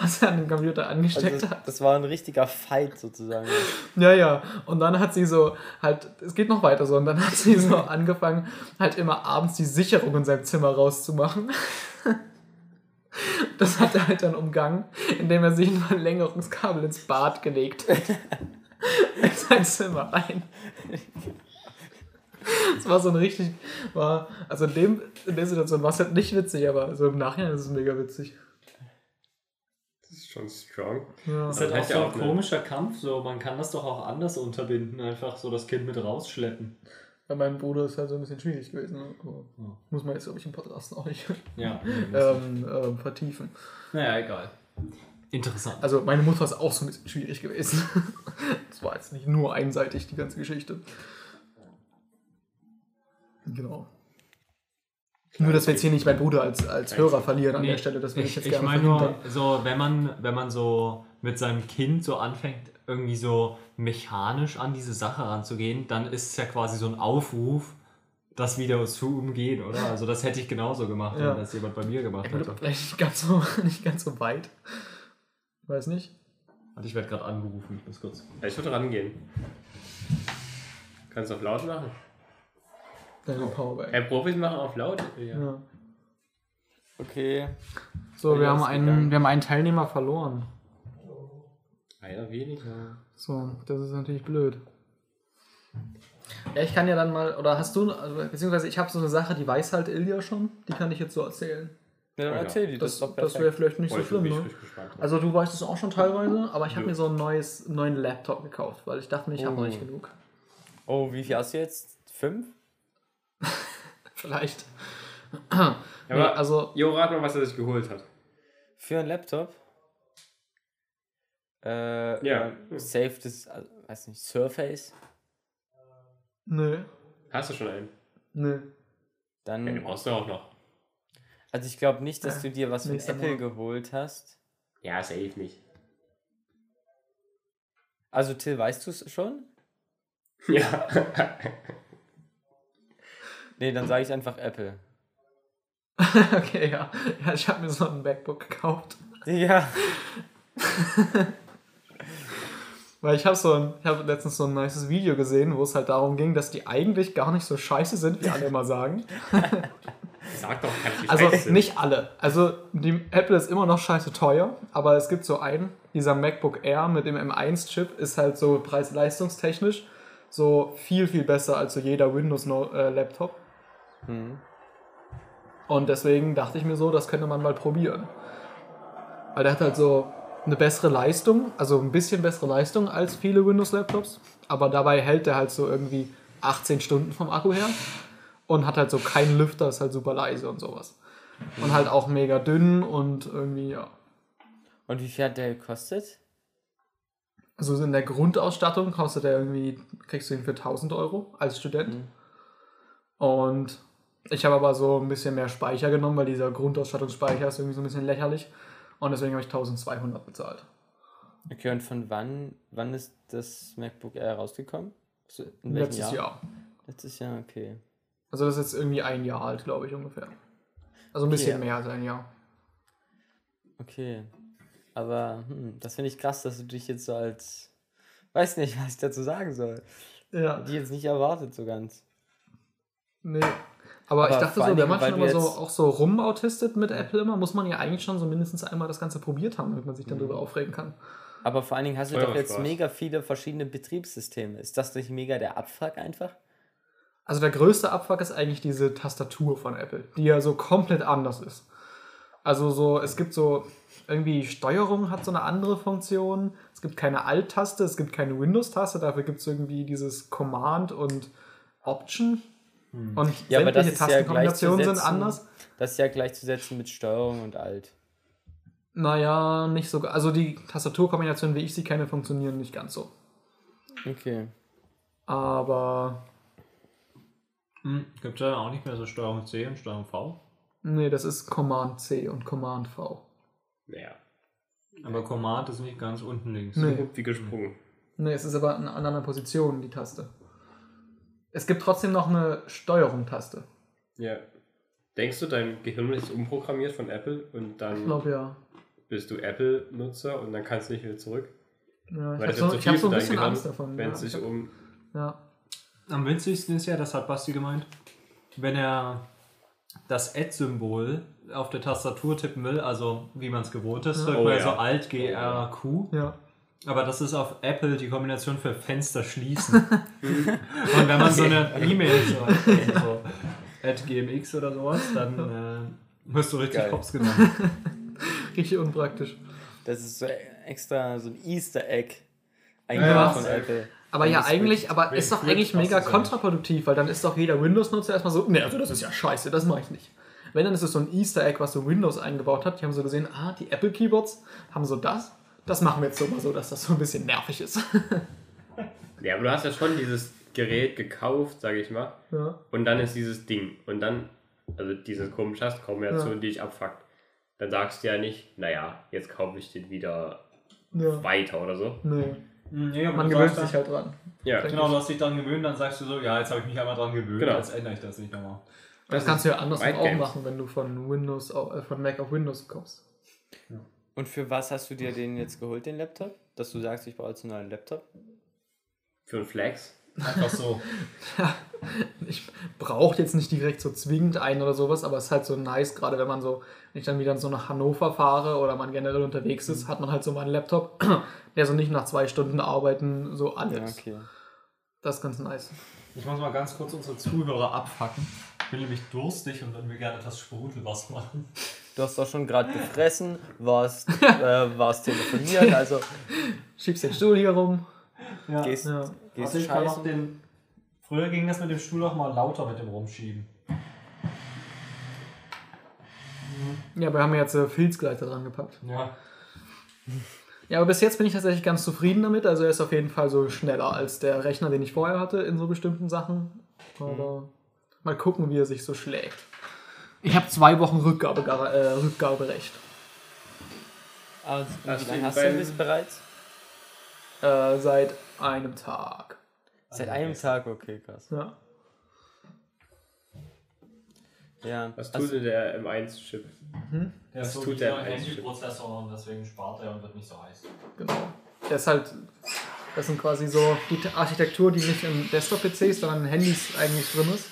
was er an den Computer angesteckt Also, hat. das war ein richtiger Fight sozusagen. Ja, ja. Und dann hat sie so halt, es geht noch weiter so, und dann hat sie so angefangen, halt immer abends die Sicherung in seinem Zimmer rauszumachen. Das hat er halt dann umgangen, indem er sich ein Verlängerungskabel ins Bad gelegt hat. In sein Zimmer rein. Das war so ein richtig, war, also in, dem, in der Situation war es halt nicht witzig, aber so im Nachhinein ist es mega witzig. Das ist schon strong. Ja. Das ist halt Das auch so ein auch, komischer Kampf, so man kann das doch auch anders unterbinden, einfach so das Kind mit rausschleppen. Bei meinem Bruder ist halt so ein bisschen schwierig gewesen. Aber Ja. Muss man jetzt, glaube ich, im Podcast auch nicht Ja. <laughs> ähm, ähm, vertiefen. naja, egal. Interessant. Also meine Mutter ist auch so ein bisschen schwierig gewesen. <laughs> Das war jetzt nicht nur einseitig, die ganze Geschichte. Genau. Nur, dass wir jetzt hier nicht meinen Bruder als, als Hörer verlieren an Nee, der Stelle, das ich, ich, jetzt ich meine nur, so, wenn man, wenn man so mit seinem Kind so anfängt, irgendwie so mechanisch an diese Sache ranzugehen, dann ist es ja quasi so ein Aufruf, das wieder zu umgehen, oder? Also das hätte ich genauso gemacht, Ja. wenn das jemand bei mir gemacht Ja, hätte. vielleicht nicht ganz, so, <laughs> nicht ganz so weit. Weiß nicht. Und ich werde gerade angerufen, ich muss kurz. Ich würde rangehen. Kannst du auf laut machen? Deine Powerbank. Hey, Profis machen auf laut. Ja. Ja. Okay. So, wir Ja, haben, einen, gegangen. wir haben einen Teilnehmer verloren. Einer weniger. So, das ist natürlich blöd. Ja, ich kann ja dann mal, oder hast du, also, beziehungsweise ich habe so eine Sache, die weiß halt Ilja schon, die kann ich jetzt so erzählen. Ja, dann erzähl die, das, Das, das wäre vielleicht nicht so Boah, schlimm, ne? Also du weißt es auch schon teilweise, aber ich habe mir so ein neues, neuen Laptop gekauft, weil ich dachte mir, ich habe noch nicht Oh. genug. Oh, wie viel hast du jetzt? Fünf? <laughs> Vielleicht. Ja, Nee, aber, also, Jo, rat mal, was er sich geholt hat. Für einen Laptop? Äh, Ja. äh, Safe das, äh, weiß nicht, Surface? nö, Hast du schon einen? nö. Ja, Dann, den brauchst du auch noch. also ich glaube nicht, dass du dir was von Apple geholt hast. Ja, safe nicht. Also Till, weißt du es schon? <laughs> Ja. Nee, dann sage ich einfach Apple. <laughs> okay, ja. Ja, ich habe mir so ein MacBook gekauft. Ja. <laughs> Weil ich habe so ein, ich habe letztens so ein nices Video gesehen, wo es halt darum ging, dass die eigentlich gar nicht so scheiße sind, wie alle immer sagen. <laughs> Sag doch, ich Also scheiße sind. nicht alle. Also die Apple ist immer noch scheiße teuer, aber es gibt so einen, dieser MacBook Air mit dem M1-Chip ist halt so preis-leistungstechnisch so viel, viel besser als so jeder Windows-Laptop. Hm. Und deswegen dachte ich mir so, das könnte man mal probieren. Weil der hat halt so eine bessere Leistung, also ein bisschen bessere Leistung als viele Windows-Laptops, aber dabei hält der halt so irgendwie 18 Stunden vom Akku her und hat halt so keinen Lüfter, ist halt super leise und sowas. Und halt auch mega dünn und irgendwie, ja. Und wie viel hat der gekostet? Also in der Grundausstattung kostet der irgendwie, kriegst du ihn für 1000 Euro als Student. Mhm. Und ich habe aber so ein bisschen mehr Speicher genommen, weil dieser Grundausstattungsspeicher ist irgendwie so ein bisschen lächerlich. Und deswegen habe ich 1200 bezahlt. Okay, und von wann, wann ist das MacBook Air rausgekommen? In Letztes Jahr? Letztes Jahr, okay. Also das ist jetzt irgendwie ein Jahr alt, glaube ich, ungefähr. Also ein bisschen Okay. mehr als ein Jahr. Okay. Aber hm, das finde ich krass, dass du dich jetzt so als. Weiß nicht, <laughs> was ich dazu sagen soll. Ja. Die jetzt nicht erwartet so ganz. Nee. Aber, Aber ich dachte so, wenn man schon immer so auch so rumautistet mit Apple immer, muss man ja eigentlich schon so mindestens einmal das Ganze probiert haben, damit man sich Mhm. dann darüber aufregen kann. Aber vor allen Dingen hast du Voll doch jetzt Spaß. mega viele verschiedene Betriebssysteme. Ist das nicht mega der Abfuck einfach? Also der größte Abfuck ist eigentlich diese Tastatur von Apple, die ja so komplett anders ist. Also so, es gibt so, irgendwie Steuerung hat so eine andere Funktion. Es gibt keine Alt-Taste, es gibt keine Windows-Taste, dafür gibt es irgendwie dieses Command und Option. Und Hm. Ja, aber das sämtliche ist ja Tastenkombinationen sind gleichzusetzen- anders. Das ist ja gleichzusetzen mit Steuerung und Alt. Naja, nicht so. Also die Tastaturkombinationen, wie ich sie kenne, funktionieren nicht ganz so. Okay. Aber Hm, Gibt es ja auch nicht mehr so Steuerung C und Steuerung V? nee, das ist Command C und Command V. Naja, Aber Command ist nicht ganz unten links. Nee. wie gesprungen. Nee, es ist aber in einer anderen Position, die Taste. Es gibt trotzdem noch eine Steuerung-Taste. Ja. Denkst du, dein Gehirn ist umprogrammiert von Apple und Ich dann glaube ja. bist du Apple-Nutzer und dann kannst du nicht wieder zurück? ja ich habe das so, ist zu ich hab so ein bisschen Gehirn, Angst davon. wenn Ja. es sich Ich hab- um. ja. Am winzigsten ist ja, das hat Basti gemeint, wenn er das Add-Symbol auf der Tastatur tippen will, also wie man es gewohnt ist, drückt Oh ja. so Alt, G, R, Q. ja. Aber das ist auf Apple die Kombination für Fenster schließen. <laughs> Und wenn man so eine E-Mail schreibt, also so at gmx oder sowas, dann äh, wirst du richtig Geil. hops genommen. <laughs> Richtig unpraktisch. Das ist so extra so ein Easter Egg eingemacht Ja. von Apple. Aber Und ja, eigentlich, aber ist doch eigentlich mega kontraproduktiv, weil dann ist doch jeder Windows-Nutzer erstmal so, nee, also das ist ja scheiße, das mache ich nicht. Wenn, dann ist es so ein Easter Egg, was so Windows eingebaut hat. Die haben so gesehen, ah, die Apple Keyboards haben so das. Das machen wir jetzt so mal so, dass das so ein bisschen nervig ist. <laughs> Ja, aber du hast ja schon dieses Gerät gekauft, sage ich mal. ja. Und dann ist dieses Ding. Und dann also dieses komische hast, Kombination, Ja. die dich abfuckt, dann sagst du ja nicht, naja, jetzt kaufe ich den wieder Ja. weiter oder so. Nee. Nee, aber Man gewöhnt sich halt dran. Ja, Genau, du hast dich dran gewöhnt, dann sagst du so, ja, jetzt habe ich mich einmal dran gewöhnt, Genau. jetzt ändere ich das nicht nochmal. Das kannst du ja andersrum auch machen, wenn du von Windows auf, äh, von Mac auf Windows kommst. Und für was hast du dir den jetzt geholt, den Laptop? Dass du sagst, ich brauche jetzt einen neuen Laptop? für einen Flex. Einfach so. <laughs> Ich brauche jetzt nicht direkt so zwingend einen oder sowas, aber es ist halt so nice, gerade wenn man so, wenn ich dann wieder so nach Hannover fahre oder man generell unterwegs ist, hat man halt so mal einen Laptop, <clears throat> der so nicht nach zwei Stunden Arbeiten so Ja, alles. okay. Das ist ganz nice. Ich muss mal ganz kurz unsere Zuhörer abfacken. Ich bin nämlich durstig und würde mir gerne etwas Sprudelwasser machen. Du hast doch schon gerade gefressen, warst, <laughs> äh, warst telefoniert, also Schiebst den Stuhl hier rum. Ja. gehst, Ja. gehst Also ich kann auch den. Früher ging das mit dem Stuhl auch mal lauter mit dem Rumschieben. Ja, wir haben jetzt äh, Filzgleiter dran gepackt. Ja. Ja, aber bis jetzt bin ich tatsächlich ganz zufrieden damit. Also er ist auf jeden Fall so schneller als der Rechner, den ich vorher hatte in so bestimmten Sachen. Aber mal gucken, wie er sich so schlägt. Ich habe zwei Wochen Rückgabe, äh, Rückgaberecht. Und Hast hast du das bereits? Äh, seit einem Tag. Seit einem Tag, okay, krass. Ja. Ja, Was also, tut denn der M1-Chip? Der Was ist so tut wie der? Handyprozessor und deswegen spart er und wird nicht so heiß. Genau. Der ist halt. Das sind quasi so die Architektur, die nicht im Desktop-PC ist, sondern in Handys eigentlich drin ist.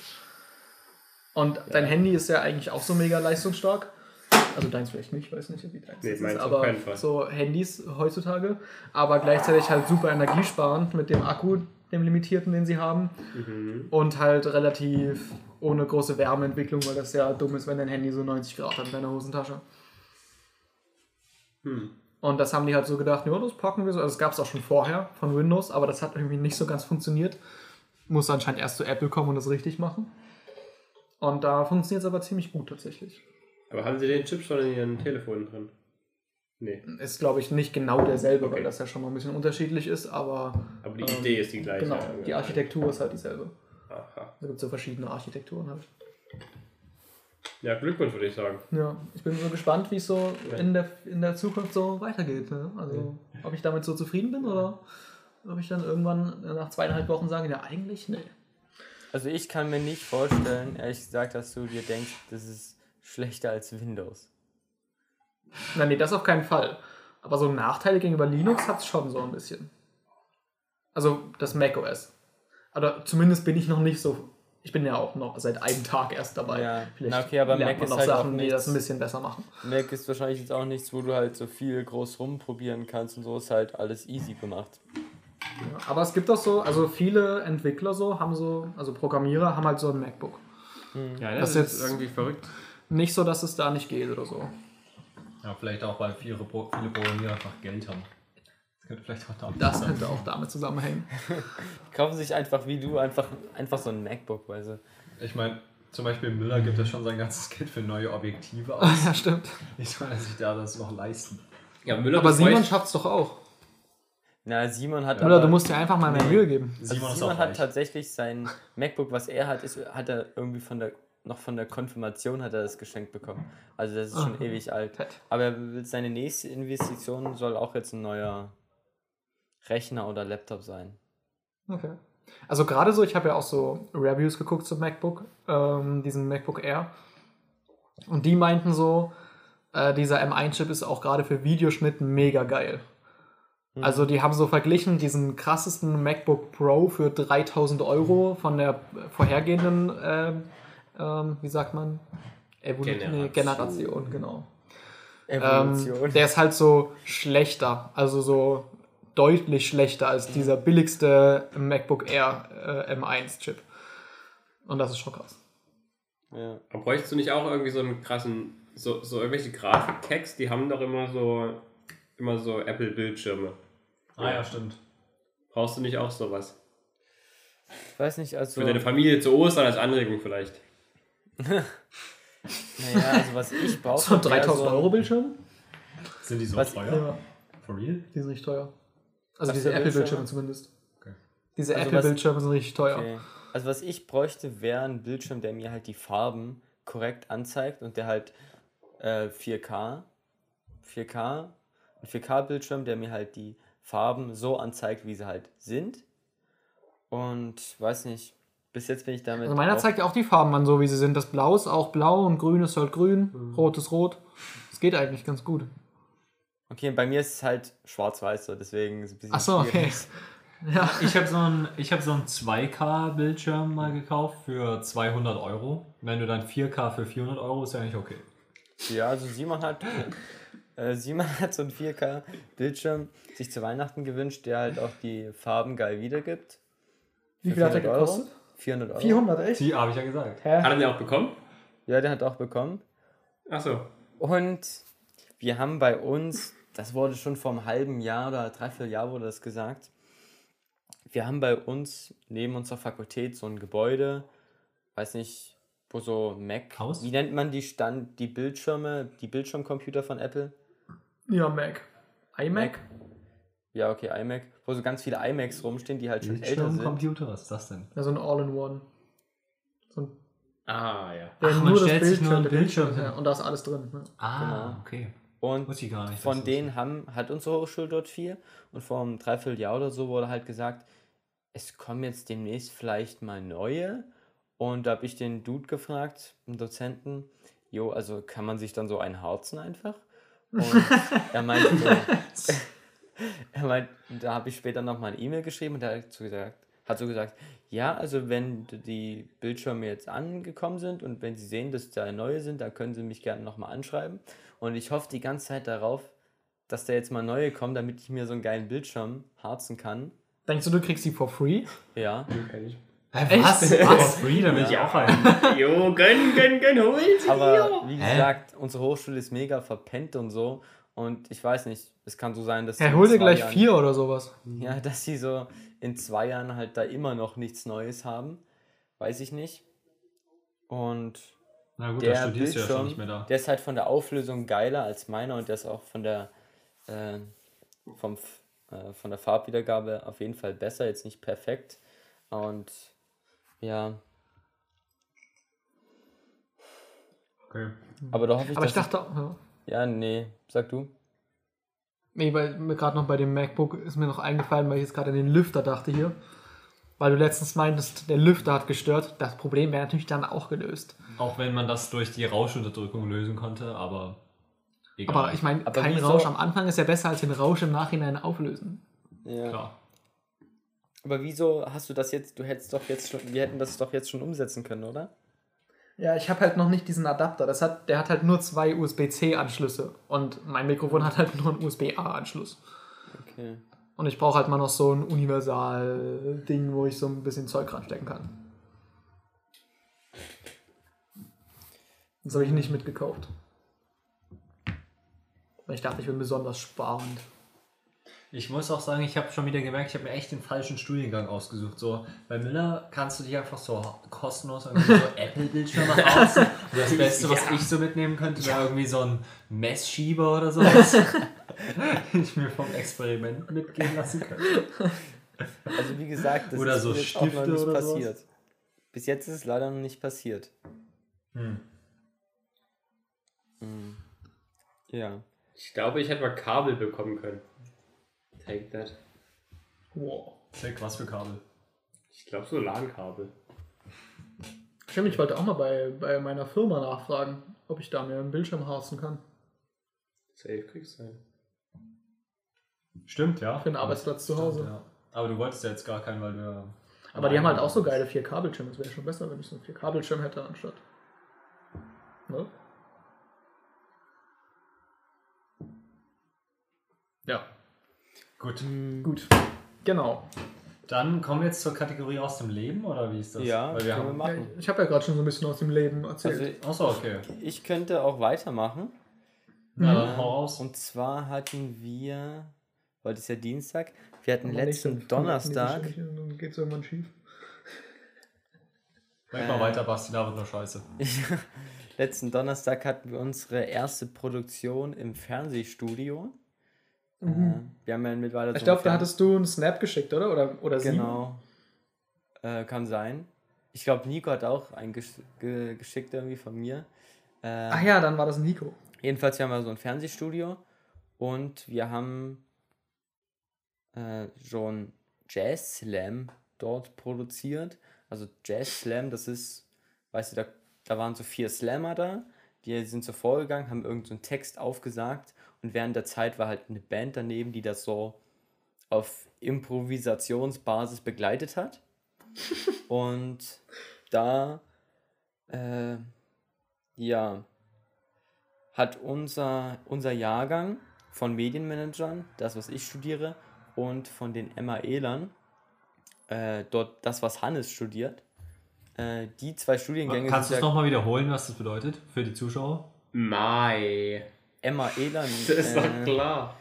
Und dein Handy ist ja eigentlich auch so mega leistungsstark. Also deins vielleicht nicht, weiß nicht, wie deins Nee, ist, aber so Handys heutzutage. Aber gleichzeitig halt super energiesparend mit dem Akku, dem limitierten, den sie haben. Mhm. Und halt relativ ohne große Wärmeentwicklung, weil das ja dumm ist, wenn dein Handy so 90 Grad hat in deiner Hosentasche. Hm. Und das haben die halt so gedacht, ja, das packen wir so. Also, das gab es auch schon vorher von Windows, aber das hat irgendwie nicht so ganz funktioniert. Muss anscheinend erst zu Apple kommen und das richtig machen. Und da funktioniert es aber ziemlich gut tatsächlich. Aber haben sie den Chip schon in ihren Telefonen drin? Nee. Ist, glaube ich, nicht genau derselbe, Okay. weil das ja schon mal ein bisschen unterschiedlich ist, aber Aber die Ähm, Idee ist die gleiche. genau, die Architektur ist halt dieselbe. Aha. Da gibt es so verschiedene Architekturen halt. Ja, Glückwunsch würde ich sagen. Ja, ich bin so gespannt, wie es so in der, in der Zukunft so weitergeht. Ne? Also, ob ich damit so zufrieden bin oder ob ich dann irgendwann nach zweieinhalb Wochen sage, ja, eigentlich nee. also ich kann mir nicht vorstellen, ehrlich gesagt, dass du dir denkst, das ist schlechter als Windows. Nein, nee, das auf keinen Fall. Aber so Nachteile gegenüber Linux hat es schon so ein bisschen. Also das macOS. Aber zumindest bin ich noch nicht so. Ich bin ja auch noch seit einem Tag erst dabei. Ja, Vielleicht na okay, aber Mac man ist noch halt auch Sachen, die das ein bisschen besser machen. Mac ist wahrscheinlich jetzt auch nichts, wo du halt so viel groß rumprobieren kannst und so ist halt alles easy gemacht. Ja, aber es gibt auch so, also viele Entwickler so haben so, also Programmierer haben halt so ein MacBook. Ja, Das das, ist jetzt- irgendwie verrückt. Nicht so, dass es da nicht geht oder so. Ja, vielleicht auch, weil viele Programmierer einfach Geld haben. Das könnte vielleicht auch damit Das könnte auch damit zusammenhängen. Die kaufen sich einfach wie du einfach, einfach so ein MacBook, weil sie. Ich meine, zum Beispiel Müller gibt ja schon sein ganzes Geld für neue Objektive <laughs> aus. ja, stimmt. Wie soll er sich da das noch leisten? Ja, Müller Aber Simon schafft es doch auch. Na, Simon hat Oder aber- du musst dir einfach mal mehr. Mühe geben. Also Simon ist Simon auch hat reich. tatsächlich sein MacBook, was er hat, ist, hat er irgendwie von der noch von der Konfirmation hat er das geschenkt bekommen. Also das ist schon Aha. ewig alt. Aber er will, seine nächste Investition soll auch jetzt ein neuer Rechner oder Laptop sein. Okay. Also gerade so, ich habe ja auch so Reviews geguckt zum MacBook, ähm, diesen MacBook Air. Und die meinten so, äh, dieser M1-Chip ist auch gerade für Videoschnitt mega geil. Also die haben so verglichen diesen krassesten MacBook Pro für 3000 Euro von der vorhergehenden, ähm, ähm, wie sagt man? Evolu Generation. Generation, genau. Evolution. Ähm, der ist halt so schlechter, also so deutlich schlechter als dieser billigste MacBook Air äh, M1-Chip. Und das ist schon krass. ja. Aber bräuchtest du nicht auch irgendwie so einen krassen, so, so irgendwelche Grafik-Cacks, die haben doch immer so, immer so Apple-Bildschirme. Ah ja, stimmt. Brauchst du nicht auch sowas? Ich weiß nicht, also. Für deine Familie zu Ostern als Anregung vielleicht. <laughs> Naja, also was ich brauche. So ein 3000 Euro Bildschirm? Sind die so Was- teuer? Ja, For real? die sind richtig teuer. Also diese Apple-Bildschirme Bildschirme? zumindest. Okay. Diese Also Apple-Bildschirme sind richtig teuer. Okay. Also was ich bräuchte, wäre ein Bildschirm, der mir halt die Farben korrekt anzeigt und der halt äh, 4K, 4K, ein 4K-Bildschirm, der mir halt die Farben so anzeigt, wie sie halt sind. Und weiß nicht, bis jetzt bin ich damit. Also meiner zeigt ja auch die Farben an, so wie sie sind. Das Blau ist auch blau und grün ist halt grün, rot ist rot. Es geht eigentlich ganz gut. Okay, bei mir ist es halt schwarz-weiß so, deswegen ist es ein bisschen Ach so, okay. schwierig. <laughs> Ja. Ich habe so einen ich hab so einen 2K-Bildschirm mal gekauft für 200 Euro. Wenn du dann 4K für 400 Euro ist ja eigentlich okay. Ja, also Simon hat, <laughs> äh, Simon hat so einen 4K-Bildschirm sich zu Weihnachten gewünscht, der halt auch die Farben geil wiedergibt. Wie viel hat der 400 Euro. gekostet? 400 Euro. 400, echt? Die habe ich ja gesagt. Hä? Hat er den auch bekommen? Ja, der hat auch bekommen. Achso. Und wir haben bei uns, das wurde schon vor einem halben Jahr oder dreiviertel Jahr wurde das gesagt, wir haben bei uns neben unserer Fakultät so ein Gebäude, weiß nicht, wo so Mac, Haus? wie nennt man die Stand, die Bildschirme, die Bildschirmcomputer von Apple? Ja, Mac. iMac? Ja, okay, iMac, wo so ganz viele iMacs rumstehen, die halt schon älter sind. Computer, was ist das denn? Ja, so ein All-in-One. So ein, Ah, ja. der Ach, man nur das stellt sich Bildschirm, nur der den Bildschirm, Bildschirm ja, hin. und da ist alles drin. Ne? Ah, Genau. okay. Und nicht. von denen haben, hat unsere Hochschule dort vier und vor einem Dreivierteljahr oder so wurde halt gesagt, es kommen jetzt demnächst vielleicht mal neue. Und da habe ich den Dude gefragt, einen Dozenten, jo, also kann man sich dann so ein harzen einfach? Und <laughs> er meinte so, <laughs> er meint, da habe ich später nochmal eine E-Mail geschrieben und er hat so gesagt, hat so gesagt, ja, also wenn die Bildschirme jetzt angekommen sind und wenn sie sehen, dass da neue sind, dann können sie mich gerne nochmal anschreiben. Und ich hoffe die ganze Zeit darauf, dass da jetzt mal neue kommen, damit ich mir so einen geilen Bildschirm harzen kann. Denkst du, du kriegst die for free? Ja. Ich. Hä, was? was? Free, da will ich auch einen. <laughs> Jo, gönn, gönn, gönn, holt. Aber wie Hä? gesagt, unsere Hochschule ist mega verpennt und so. Und ich weiß nicht, es kann so sein, dass Er in hol dir gleich Jahren- vier oder sowas. Ja, dass sie so in zwei Jahren halt da immer noch nichts Neues haben. Weiß ich nicht. Und Na gut, da der studierst du ja schon Bildschirm, nicht mehr da. der ist halt von der Auflösung geiler als meiner und der ist auch von der, äh, vom, äh, von der Farbwiedergabe auf jeden Fall besser, jetzt nicht perfekt. Und ja, Okay. aber da hoffe ich, Aber ich dachte, ja. ja, nee, sag du. Nee, weil mir gerade noch bei dem MacBook ist mir noch eingefallen, weil ich jetzt gerade an den Lüfter dachte hier. Weil du letztens meintest, der Lüfter hat gestört. Das Problem wäre natürlich dann auch gelöst. Auch wenn man das durch die Rauschunterdrückung lösen konnte, aber egal. Aber ich meine, Aber kein Rausch am Anfang ist ja besser als den Rausch im Nachhinein auflösen. Ja. Klar. Aber wieso hast du das jetzt, du hättest doch jetzt schon, wir hätten das doch jetzt schon umsetzen können, oder? Ja, ich habe halt noch nicht diesen Adapter. Das hat, der hat halt nur zwei USB-C-Anschlüsse. Und mein Mikrofon hat halt nur einen USB-A-Anschluss. Okay. Und ich brauche halt mal noch so ein Universal-Ding, wo ich so ein bisschen Zeug ranstecken kann. Das habe ich nicht mitgekauft. Weil ich dachte, ich bin besonders sparend. Ich muss auch sagen, ich habe schon wieder gemerkt, ich habe mir echt den falschen Studiengang ausgesucht. So, bei Müller kannst du dich einfach so kostenlos irgendwie so <laughs> Apple-Bildschirme. Und das Beste, was ich so mitnehmen könnte, wäre irgendwie so ein Messschieber oder sowas. <laughs> <laughs> ich mir vom Experiment mitgehen lassen könnte. Also wie gesagt, das Oder ist so jetzt auch noch Stifte nicht oder sowas? passiert. Bis jetzt ist es leider noch nicht passiert. Hm. Hm. Ja. Ich glaube, ich hätte mal Kabel bekommen können. Take that. Wow. Check, was für Kabel. Ich glaube, so LAN-Kabel. Stimmt, ich wollte auch mal bei, bei meiner Firma nachfragen, ob ich da mir einen Bildschirm harzen kann. Safe kriegst du einen. Stimmt, ja. Für einen Arbeitsplatz zu Hause. Ja. Aber du wolltest ja jetzt gar keinen, weil du ja. Aber die haben halt auch so geile 4K-Bildschirme. Es wäre schon besser, wenn ich so einen 4K-Bildschirm hätte anstatt. Ne? Ja, Gut. gut. Genau. Dann kommen wir jetzt zur Kategorie aus dem Leben, oder wie ist das? Ja, weil wir können wir haben. machen. Ja, ich habe ja gerade schon so ein bisschen aus dem Leben erzählt. Also Achso, okay. ich könnte auch weitermachen. Na, dann hau raus. Und zwar hatten wir, heute ist ja Dienstag, wir hatten Aber letzten Donnerstag, Dann geht es irgendwann schief. Mach mal weiter, Basti, da wird nur scheiße. <laughs> letzten Donnerstag hatten wir unsere erste Produktion im Fernsehstudio. Äh, wir haben ja mittlerweile Ich so glaube, da hattest du einen Snap geschickt, oder? Oder, oder sie? Genau. Äh, kann sein. ich glaube, Nico hat auch einen gesch ge geschickt irgendwie von mir. Äh, Ach ja, dann war das Nico. Jedenfalls, wir haben ja so ein Fernsehstudio und wir haben äh, schon Jazz Slam dort produziert. Also Jazz Slam, das ist, weißt du, da, da waren so vier Slammer da, die sind so vorgegangen, haben irgendeinen so Text aufgesagt und während der Zeit war halt eine Band daneben, die das so auf Improvisationsbasis begleitet hat. <laughs> und da, äh, ja, hat unser, unser Jahrgang von Medienmanagern, das was ich studiere, und von den MAElern, äh, dort das, was Hannes studiert, äh, die zwei Studiengänge Kannst du es nochmal wiederholen, was das bedeutet für die Zuschauer? Mai. ja MAElern, <laughs> Das ist doch äh, klar.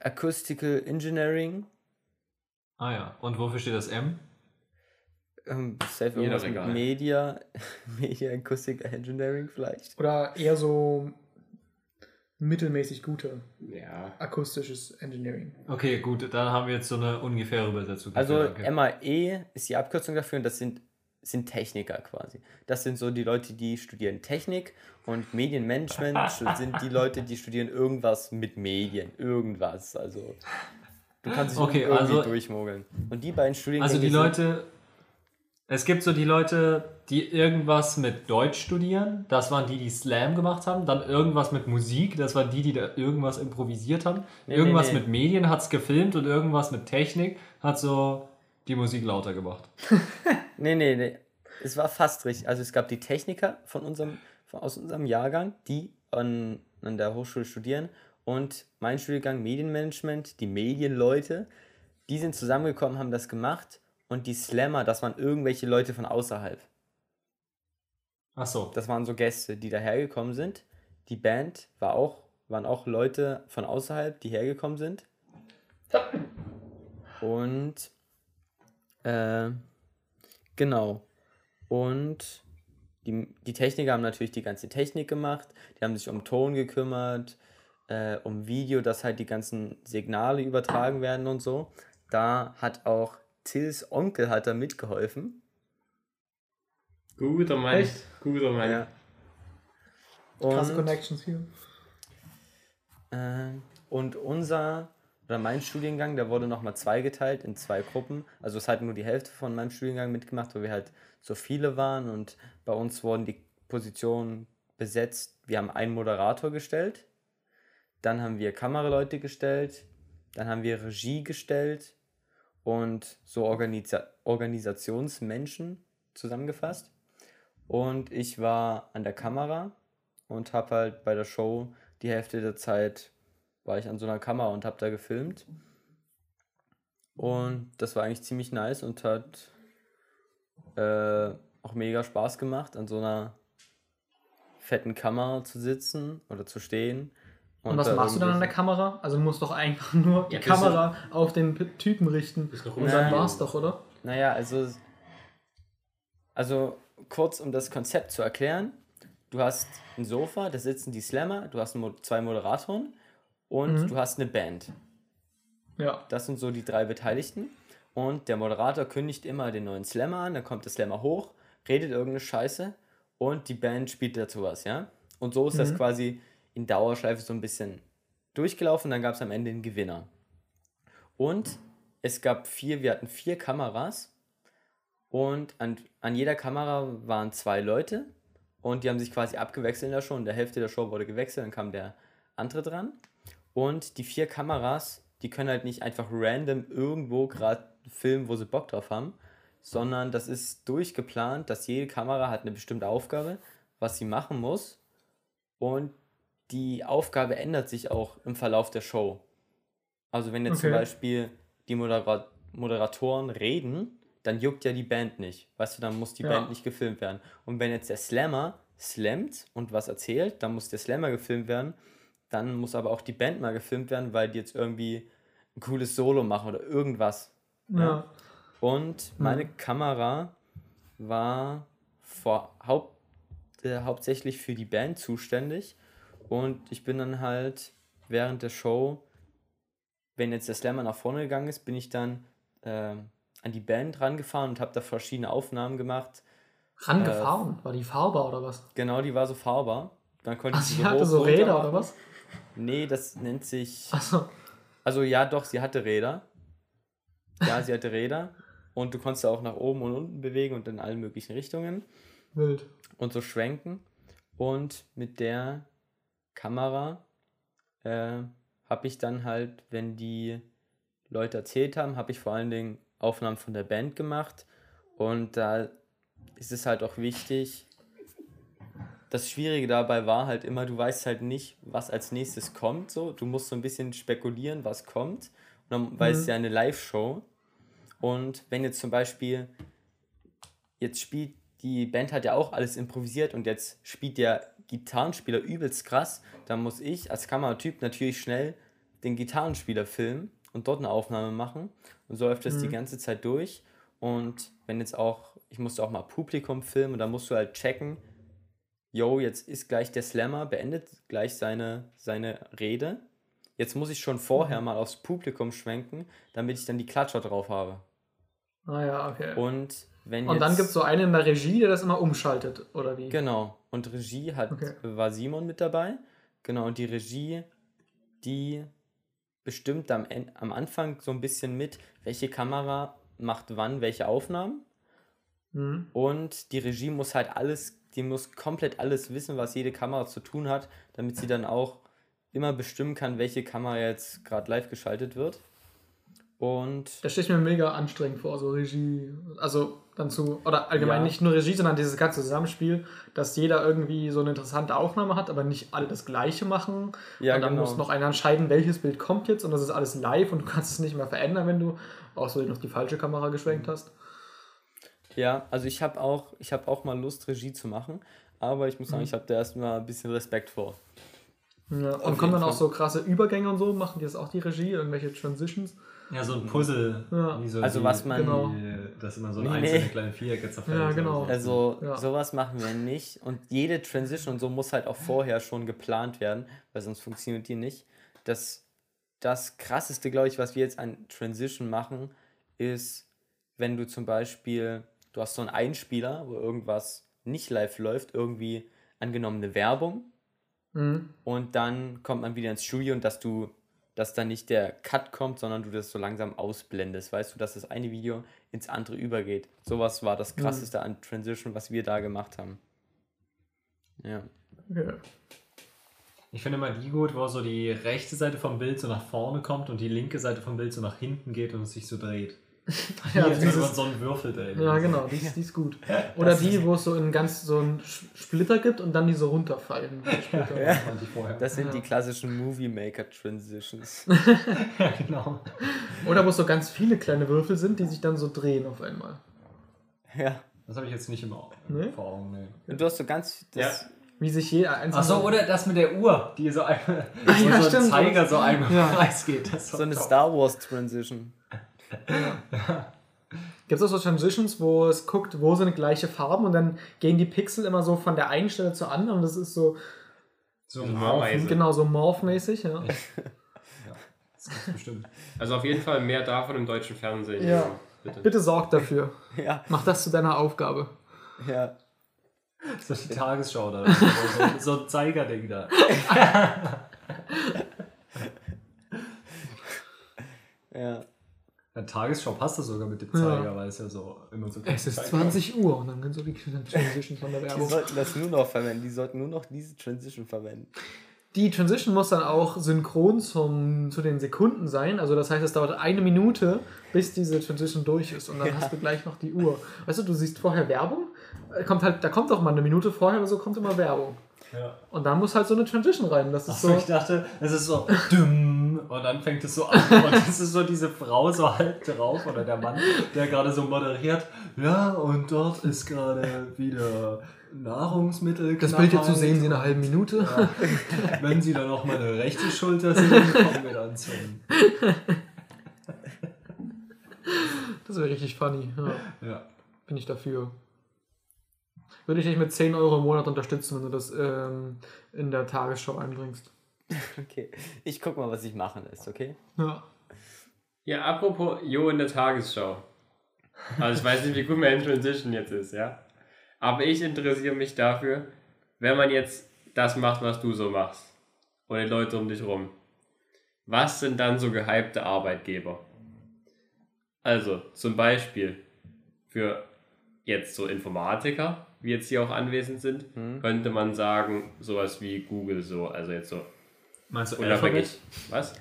Acoustical Engineering, Ah ja. Und wofür steht das M? ähm, safe irgendwas mit. Media, <laughs> Media Acoustical Engineering vielleicht. Oder eher so mittelmäßig gute Ja. akustisches Engineering. Okay, gut, dann haben wir jetzt so eine ungefähre Übersetzung. Also Danke. MAE ist die Abkürzung dafür und das sind, sind Techniker quasi. Das sind so die Leute, die studieren Technik und Medienmanagement <laughs> sind die Leute, die studieren irgendwas mit Medien, irgendwas. Also du kannst dich Okay, irgendwie also- durchmogeln. Und die beiden Studiengänge Also die sind- Leute, es gibt so die Leute, die irgendwas mit Deutsch studieren, das waren die, die Slam gemacht haben, dann irgendwas mit Musik, das waren die, die da irgendwas improvisiert haben, Nee, irgendwas nee, nee. mit Medien hat's gefilmt und irgendwas mit Technik hat so die Musik lauter gemacht. <laughs> Nee, nee, nee. Es war fast richtig. Also es gab die Techniker von unserem, von, aus unserem Jahrgang, die an, an der Hochschule studieren. Und mein Studiengang Medienmanagement, die Medienleute, die sind zusammengekommen, haben das gemacht. Und die Slammer, das waren irgendwelche Leute von außerhalb. Ach so. Das waren so Gäste, die dahergekommen sind. Die Band war auch, waren auch Leute von außerhalb, die hergekommen sind. Und äh, genau. Und die, die Techniker haben natürlich die ganze Technik gemacht. Die haben sich um Ton gekümmert, äh, um Video, dass halt die ganzen Signale übertragen werden und so. Da hat auch Tills Onkel hat da mitgeholfen. Guter Mann. Echt? Guter Mann. Ja. Krasse Und- Connections hier. Äh, und unser, oder mein Studiengang, der wurde nochmal zweigeteilt in zwei Gruppen. Also es hat nur die Hälfte von meinem Studiengang mitgemacht, weil wir halt so viele waren und bei uns wurden die Positionen besetzt. Wir haben einen Moderator gestellt, dann haben wir Kameraleute gestellt, dann haben wir Regie gestellt und so Organisa Organisationsmenschen zusammengefasst. Und ich war an der Kamera und habe halt bei der Show die Hälfte der Zeit war ich an so einer Kamera und habe da gefilmt. Und das war eigentlich ziemlich nice und hat äh, auch mega Spaß gemacht, an so einer fetten Kamera zu sitzen oder zu stehen. Und, was da machst du dann an der Kamera? Also du musst doch einfach <laughs> nur die Ja, du- Kamera auf den Typen richten. Und dann Nein. war's doch, oder? Naja, also, also kurz um das Konzept zu erklären. Du hast ein Sofa, da sitzen die Slammer, du hast zwei Moderatoren und Mhm. du hast eine Band. Ja. Das sind so die drei Beteiligten. Und der Moderator kündigt immer den neuen Slammer an, dann kommt der Slammer hoch, redet irgendeine Scheiße und die Band spielt dazu was, ja? Und so ist das Mhm. quasi in Dauerschleife so ein bisschen durchgelaufen, dann gab es am Ende einen Gewinner. Und es gab vier, wir hatten vier Kameras und an, an jeder Kamera waren zwei Leute und die haben sich quasi abgewechselt in der Show. In der Hälfte der Show wurde gewechselt, dann kam der andere dran. Und die vier Kameras, die können halt nicht einfach random irgendwo gerade filmen, wo sie Bock drauf haben, sondern das ist durchgeplant, dass jede Kamera hat eine bestimmte Aufgabe, was sie machen muss. Und die Aufgabe ändert sich auch im Verlauf der Show. Also wenn jetzt zum Okay. Beispiel die Modera Moderatoren reden, dann juckt ja die Band nicht. Weißt du, dann muss die Ja. Band nicht gefilmt werden. Und wenn jetzt der Slammer slammt und was erzählt, dann muss der Slammer gefilmt werden. Dann muss aber auch die Band mal gefilmt werden, weil die jetzt irgendwie ein cooles Solo machen oder irgendwas. Ja. Und meine Kamera war vor, haupt, äh, hauptsächlich für die Band zuständig. Und ich bin dann halt während der Show, wenn jetzt der Slammer nach vorne gegangen ist, bin ich dann ähm, an die Band rangefahren und habe da verschiedene Aufnahmen gemacht. Rangefahren? War die fahrbar oder was? Genau, die war so fahrbar. Dann konnte Ach, ich sie hatte so runter Räder oder was? Nee, das nennt sich. Achso. Also ja, doch, sie hatte Räder. Ja, sie hatte Räder. Und du konntest auch nach oben und unten bewegen und in allen möglichen Richtungen. Wild. und so schwenken. Und mit der Kamera äh, habe ich dann halt, wenn die Leute erzählt haben, habe ich vor allen Dingen Aufnahmen von der Band gemacht. Und da ist es halt auch wichtig. Das Schwierige dabei war halt immer, du weißt halt nicht, was als nächstes kommt. So. Du musst so ein bisschen spekulieren, was kommt. Und dann, weil es ist ja eine Live-Show. Und wenn jetzt zum Beispiel jetzt spielt, die Band hat ja auch alles improvisiert und jetzt spielt der Gitarrenspieler übelst krass, dann muss ich als Kameratyp natürlich schnell den Gitarrenspieler filmen und dort eine Aufnahme machen. Und so läuft das die ganze Zeit durch. Und wenn jetzt auch, ich musste auch mal Publikum filmen und dann musst du halt checken, yo, jetzt ist gleich der Slammer, beendet gleich seine, seine Rede. Jetzt muss ich schon vorher mal aufs Publikum schwenken, damit ich dann die Klatscher drauf habe. Ah ja, okay. Und, Und wenn dann jetzt- gibt es so einen in der Regie, der das immer umschaltet, oder wie? Genau. Und Regie hat, Okay. war Simon mit dabei. Genau, und die Regie, die bestimmt am, am Anfang so ein bisschen mit, welche Kamera macht wann welche Aufnahmen. Mhm. Und die Regie muss halt alles, die muss komplett alles wissen, was jede Kamera zu tun hat, damit sie dann auch immer bestimmen kann, welche Kamera jetzt gerade live geschaltet wird. Und Das stelle ich mir mega anstrengend vor, so Regie. Also dann zu, oder allgemein Ja. nicht nur Regie, sondern dieses ganze Zusammenspiel, dass jeder irgendwie so eine interessante Aufnahme hat, aber nicht alle das Gleiche machen. Ja, und dann genau. muss noch einer entscheiden, welches Bild kommt jetzt und das ist alles live und du kannst es nicht mehr verändern, wenn du auch so noch die falsche Kamera geschwenkt hast. Ja, also ich habe auch, ich habe auch mal Lust, Regie zu machen, aber ich muss sagen, ich habe da erstmal ein bisschen Respekt vor. Ja. Und kommen dann auch Fall. so krasse Übergänge und so, machen die das auch die Regie, irgendwelche Transitions? Ja, so ein Puzzle. Ja. wie so Also die- was man- Genau. Das immer so ein Nee, einzelne nee. kleine Vierecke zerfällt. Ja, genau. Also Ja. sowas machen wir nicht und jede Transition und so muss halt auch vorher schon geplant werden, weil sonst funktioniert die nicht. Das, das krasseste, glaube ich, was wir jetzt an Transition machen, ist, wenn du zum Beispiel, du hast so einen Einspieler, wo irgendwas nicht live läuft, irgendwie angenommene Werbung Mhm. und dann kommt man wieder ins Studio und dass du, dass dann nicht der Cut kommt, sondern du das so langsam ausblendest, weißt du, dass das eine Video ins andere übergeht. Sowas war das krasseste an Transition, was wir da gemacht haben. Ja. Okay. Ich finde immer die gut, wo so die rechte Seite vom Bild so nach vorne kommt und die linke Seite vom Bild so nach hinten geht und es sich so dreht. <laughs> Ja, man dieses, so einen Würfel drehen. ja, genau, die ist, die ist gut. Oder die, wo es so einen ganz so einen Splitter gibt und dann die so runterfallen. <laughs> Splitter. Vorher. Das sind Ja. die klassischen Movie Maker Transitions. <laughs> ja, genau. Oder wo es so ganz viele kleine Würfel sind, die sich dann so drehen auf einmal. ja. Das habe ich jetzt nicht immer Nee? vor Augen. Nee. Und du hast so ganz. Das, Wie sich jeder einzelne. Achso, oder das mit der Uhr, die so einmal Ah, ja, so ein. Zeiger so einmal Ja. im Kreis geht. Das So eine Star Wars Transition. <laughs> Gibt es auch so Transitions, wo es guckt, wo sind gleiche Farben und dann gehen die Pixel immer so von der einen Stelle zur anderen und das ist so, so Haarweise. genau so morphmäßig, <laughs> ja. Das gibt's bestimmt. Also auf jeden Fall mehr davon im deutschen Fernsehen. Ja. Bitte. Bitte sorg dafür. <laughs> Ja, Mach das zu deiner Aufgabe. ja. So die Tagesschau da. So, so ein Zeigerding da. Ja. Der Tagesschau passt das sogar mit dem Zeiger, weil es ja so immer so Es ist Zeiger- 20 Uhr und dann können so die Transitions von der <laughs> Die Werbung. sollten das nur noch verwenden. Die sollten nur noch diese Transition verwenden. Die Transition muss dann auch synchron zum, zu den Sekunden sein. Also das heißt, es dauert eine Minute, bis diese Transition durch ist. Und dann hast du gleich noch die Uhr. Weißt du, du siehst vorher Werbung. äh, Kommt halt, da kommt auch mal eine Minute vorher oder so, kommt immer Werbung. Ja. Und dann muss halt so eine Transition rein. Das ist Achso, so. ich dachte, es ist so <laughs> dumm und dann fängt es so an und <laughs> es ist so diese Frau so halb drauf oder der Mann, der gerade so moderiert. Ja, und dort ist gerade wieder Nahrungsmittel. Das Bild hier zu sehen, sie in einer halben Minute. Ja. <laughs> Wenn sie dann noch meine rechte Schulter sehen, kommen wir dann zum. Das wäre richtig funny. Ja, Ja. bin ich dafür. Würde ich dich mit 10 Euro im Monat unterstützen, wenn du das ähm, in der Tagesschau einbringst. <laughs> Okay. Ich guck mal, was ich machen lässt, okay? Ja. Ja, apropos Jo in der Tagesschau. Also ich weiß nicht, wie gut mein Transition jetzt ist, ja. Aber ich interessiere mich dafür, wenn man jetzt das macht, was du so machst. Und die Leute um dich rum. Was sind dann so gehypte Arbeitgeber? Also, zum Beispiel für jetzt so Informatiker, wie jetzt hier auch anwesend sind, könnte man sagen, sowas wie Google so, also jetzt so Meinst du unabhängig. Was?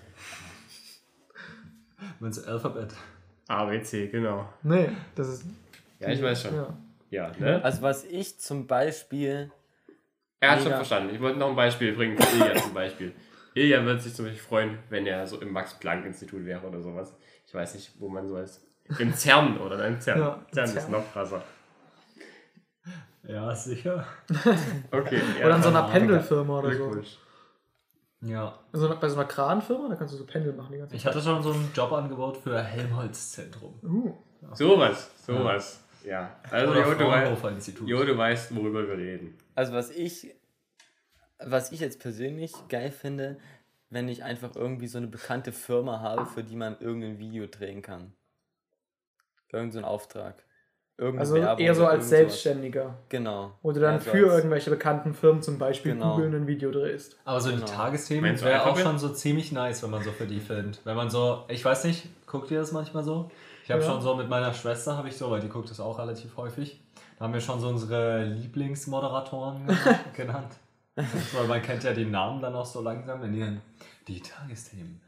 Meinst du Alphabet? ABC, genau. Nee, das ist. Ja, ich weiß schon. Ja. Ja, ne? Also was ich zum Beispiel, Er hat schon verstanden. Ich wollte noch ein Beispiel bringen für Ilja zum Beispiel. Ilja würde sich zum Beispiel freuen, wenn er so im Max-Planck-Institut wäre oder sowas. Ich weiß nicht, wo man so ist. Im CERN oder im CERN. Ja, CERN CERN. ist noch krasser. Ja, sicher. Okay. <laughs> ja, Oder an so einer. Pendelfirma oder so. Ja. Also bei so einer Kranfirma, da kannst du so Pendel machen die ganze Ich hatte schon so ein Jobangebot für Helmholtz-Zentrum. Uh, Sowas, sowas. Ja. Also, Oder Jo, du, weißt, jo, du weißt, worüber wir reden. also was ich, was ich jetzt persönlich geil finde, wenn ich einfach irgendwie so eine bekannte Firma habe, für die man irgendein Video drehen kann. Irgend so ein Auftrag. Irgendeine also Werbung eher so oder als. Selbstständiger. Genau. Wo du dann Also für irgendwelche bekannten Firmen zum Beispiel Genau. Google ein Video drehst. Aber so Genau. die Tagesthemen wäre auch schon so ziemlich nice, wenn man so für die filmt. Wenn man so, ich weiß nicht, guckt ihr das manchmal so? Ich habe Ja. schon so mit meiner Schwester, habe ich so, weil die guckt das auch relativ häufig. Da haben wir schon so unsere Lieblingsmoderatoren <laughs> <laughs> genannt. Weil man kennt ja die Namen dann auch so langsam. Wenn die dann, die Tagesthemen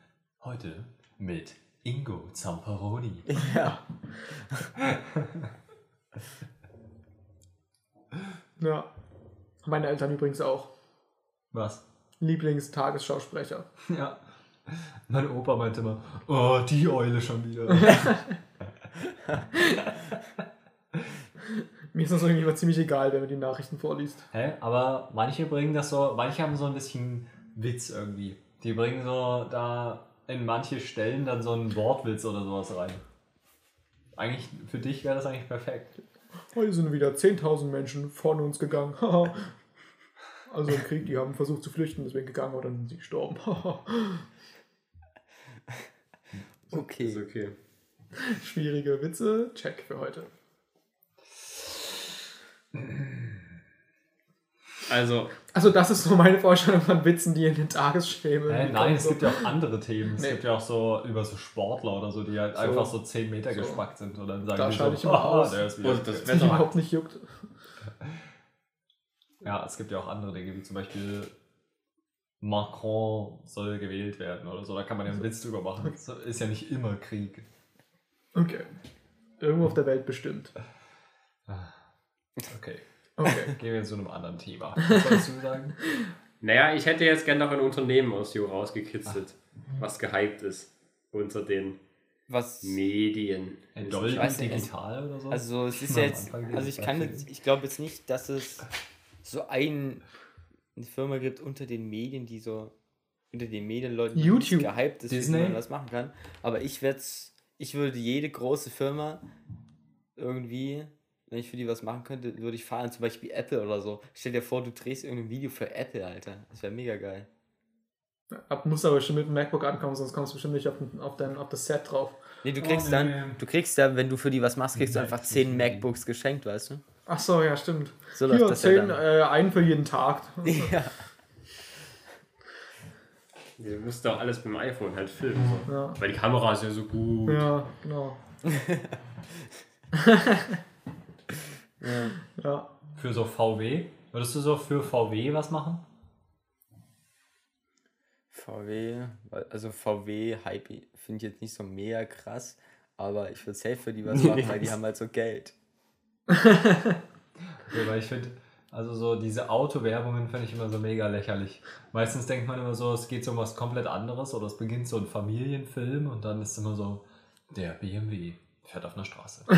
heute mit Ingo Zamperoni. Ja. <laughs> Ja. Meine Eltern übrigens auch. Was? Lieblingstagesschausprecher. Ja. Mein Opa meinte immer, oh, die Eule schon wieder. <laughs> Mir ist das irgendwie immer ziemlich egal, wenn man die Nachrichten vorliest. Hä? Aber manche bringen das so, manche haben so ein bisschen Witz irgendwie. Die bringen so da in manche Stellen dann so einen Wortwitz oder sowas rein. Eigentlich, für dich wäre das eigentlich perfekt. Heute sind wieder 10.000 Menschen von uns gegangen. <laughs> Also im Krieg, die haben versucht zu flüchten, deswegen gegangen und dann sind sie gestorben. <laughs> Haha. Ist Okay. okay. Schwierige Witze, check für heute. Also, Also das ist so meine Vorstellung von Witzen, die in den Tagesschemen. Hä? Nein, es gibt ja auch andere Themen. Es Nee. gibt ja auch so über so Sportler oder so, die halt So. einfach so 10 Meter So. gespackt sind und dann sagen Da die so, ich immer "Haha, aus." der ist wieder. Und das Wetter- überhaupt nicht juckt. Ja, es gibt ja auch andere Dinge, wie zum Beispiel Macron soll gewählt werden oder so. Da kann man ja einen Witz drüber machen. <laughs> Das ist ja nicht immer Krieg. Okay. Irgendwo auf der Welt bestimmt. Okay. Okay. <laughs> Gehen wir zu einem anderen Thema. Was sollst du sagen? <laughs> naja, ich hätte jetzt gerne noch ein Unternehmen aus Jo rausgekitzelt, was gehypt ist unter den Was. Medien. Ein Ich Dolby es- Digital oder so? Also es ist <laughs> ja jetzt, also ich kann jetzt, ich glaube jetzt nicht, dass es so ein, eine Firma gibt unter den Medien, die so unter den Medienleuten die YouTube. gehypt ist, Disney. wie man was machen kann. Aber ich werde ich würde jede große Firma irgendwie, wenn ich für die was machen könnte, würde ich fahren, zum Beispiel Apple oder so. Stell dir vor, du drehst irgendein Video für Apple, Alter. Das wäre mega geil. Ab, muss aber schon mit dem MacBook ankommen, sonst kommst du bestimmt nicht auf, den- auf, dein, auf das Set drauf. Nee, du Oh, kriegst nee. dann, du kriegst ja, wenn du für die was machst, kriegst du einfach Nein, 10 nicht. MacBooks geschenkt, weißt du? Ach so, ja, stimmt. So läuft Hier, das ja zehn, dann. äh, einen für jeden Tag. <laughs> Ja. Du musst doch alles mit dem iPhone halt filmen. So. Ja, Weil die Kamera ist ja so gut. ja genau. <laughs> <laughs> ja. Ja. Für so VW? Würdest du so für VW was machen? VW, also VW Hype finde ich jetzt nicht so mega krass, aber ich würde safe für die was machen, weil die haben halt so Geld. <laughs> Ja, weil ich finde, also so diese Autowerbungen finde ich immer so mega lächerlich. Meistens denkt man immer so, es geht so um was komplett anderes oder es beginnt so ein Familienfilm und dann ist immer so, der BMW fährt auf einer Straße. <laughs>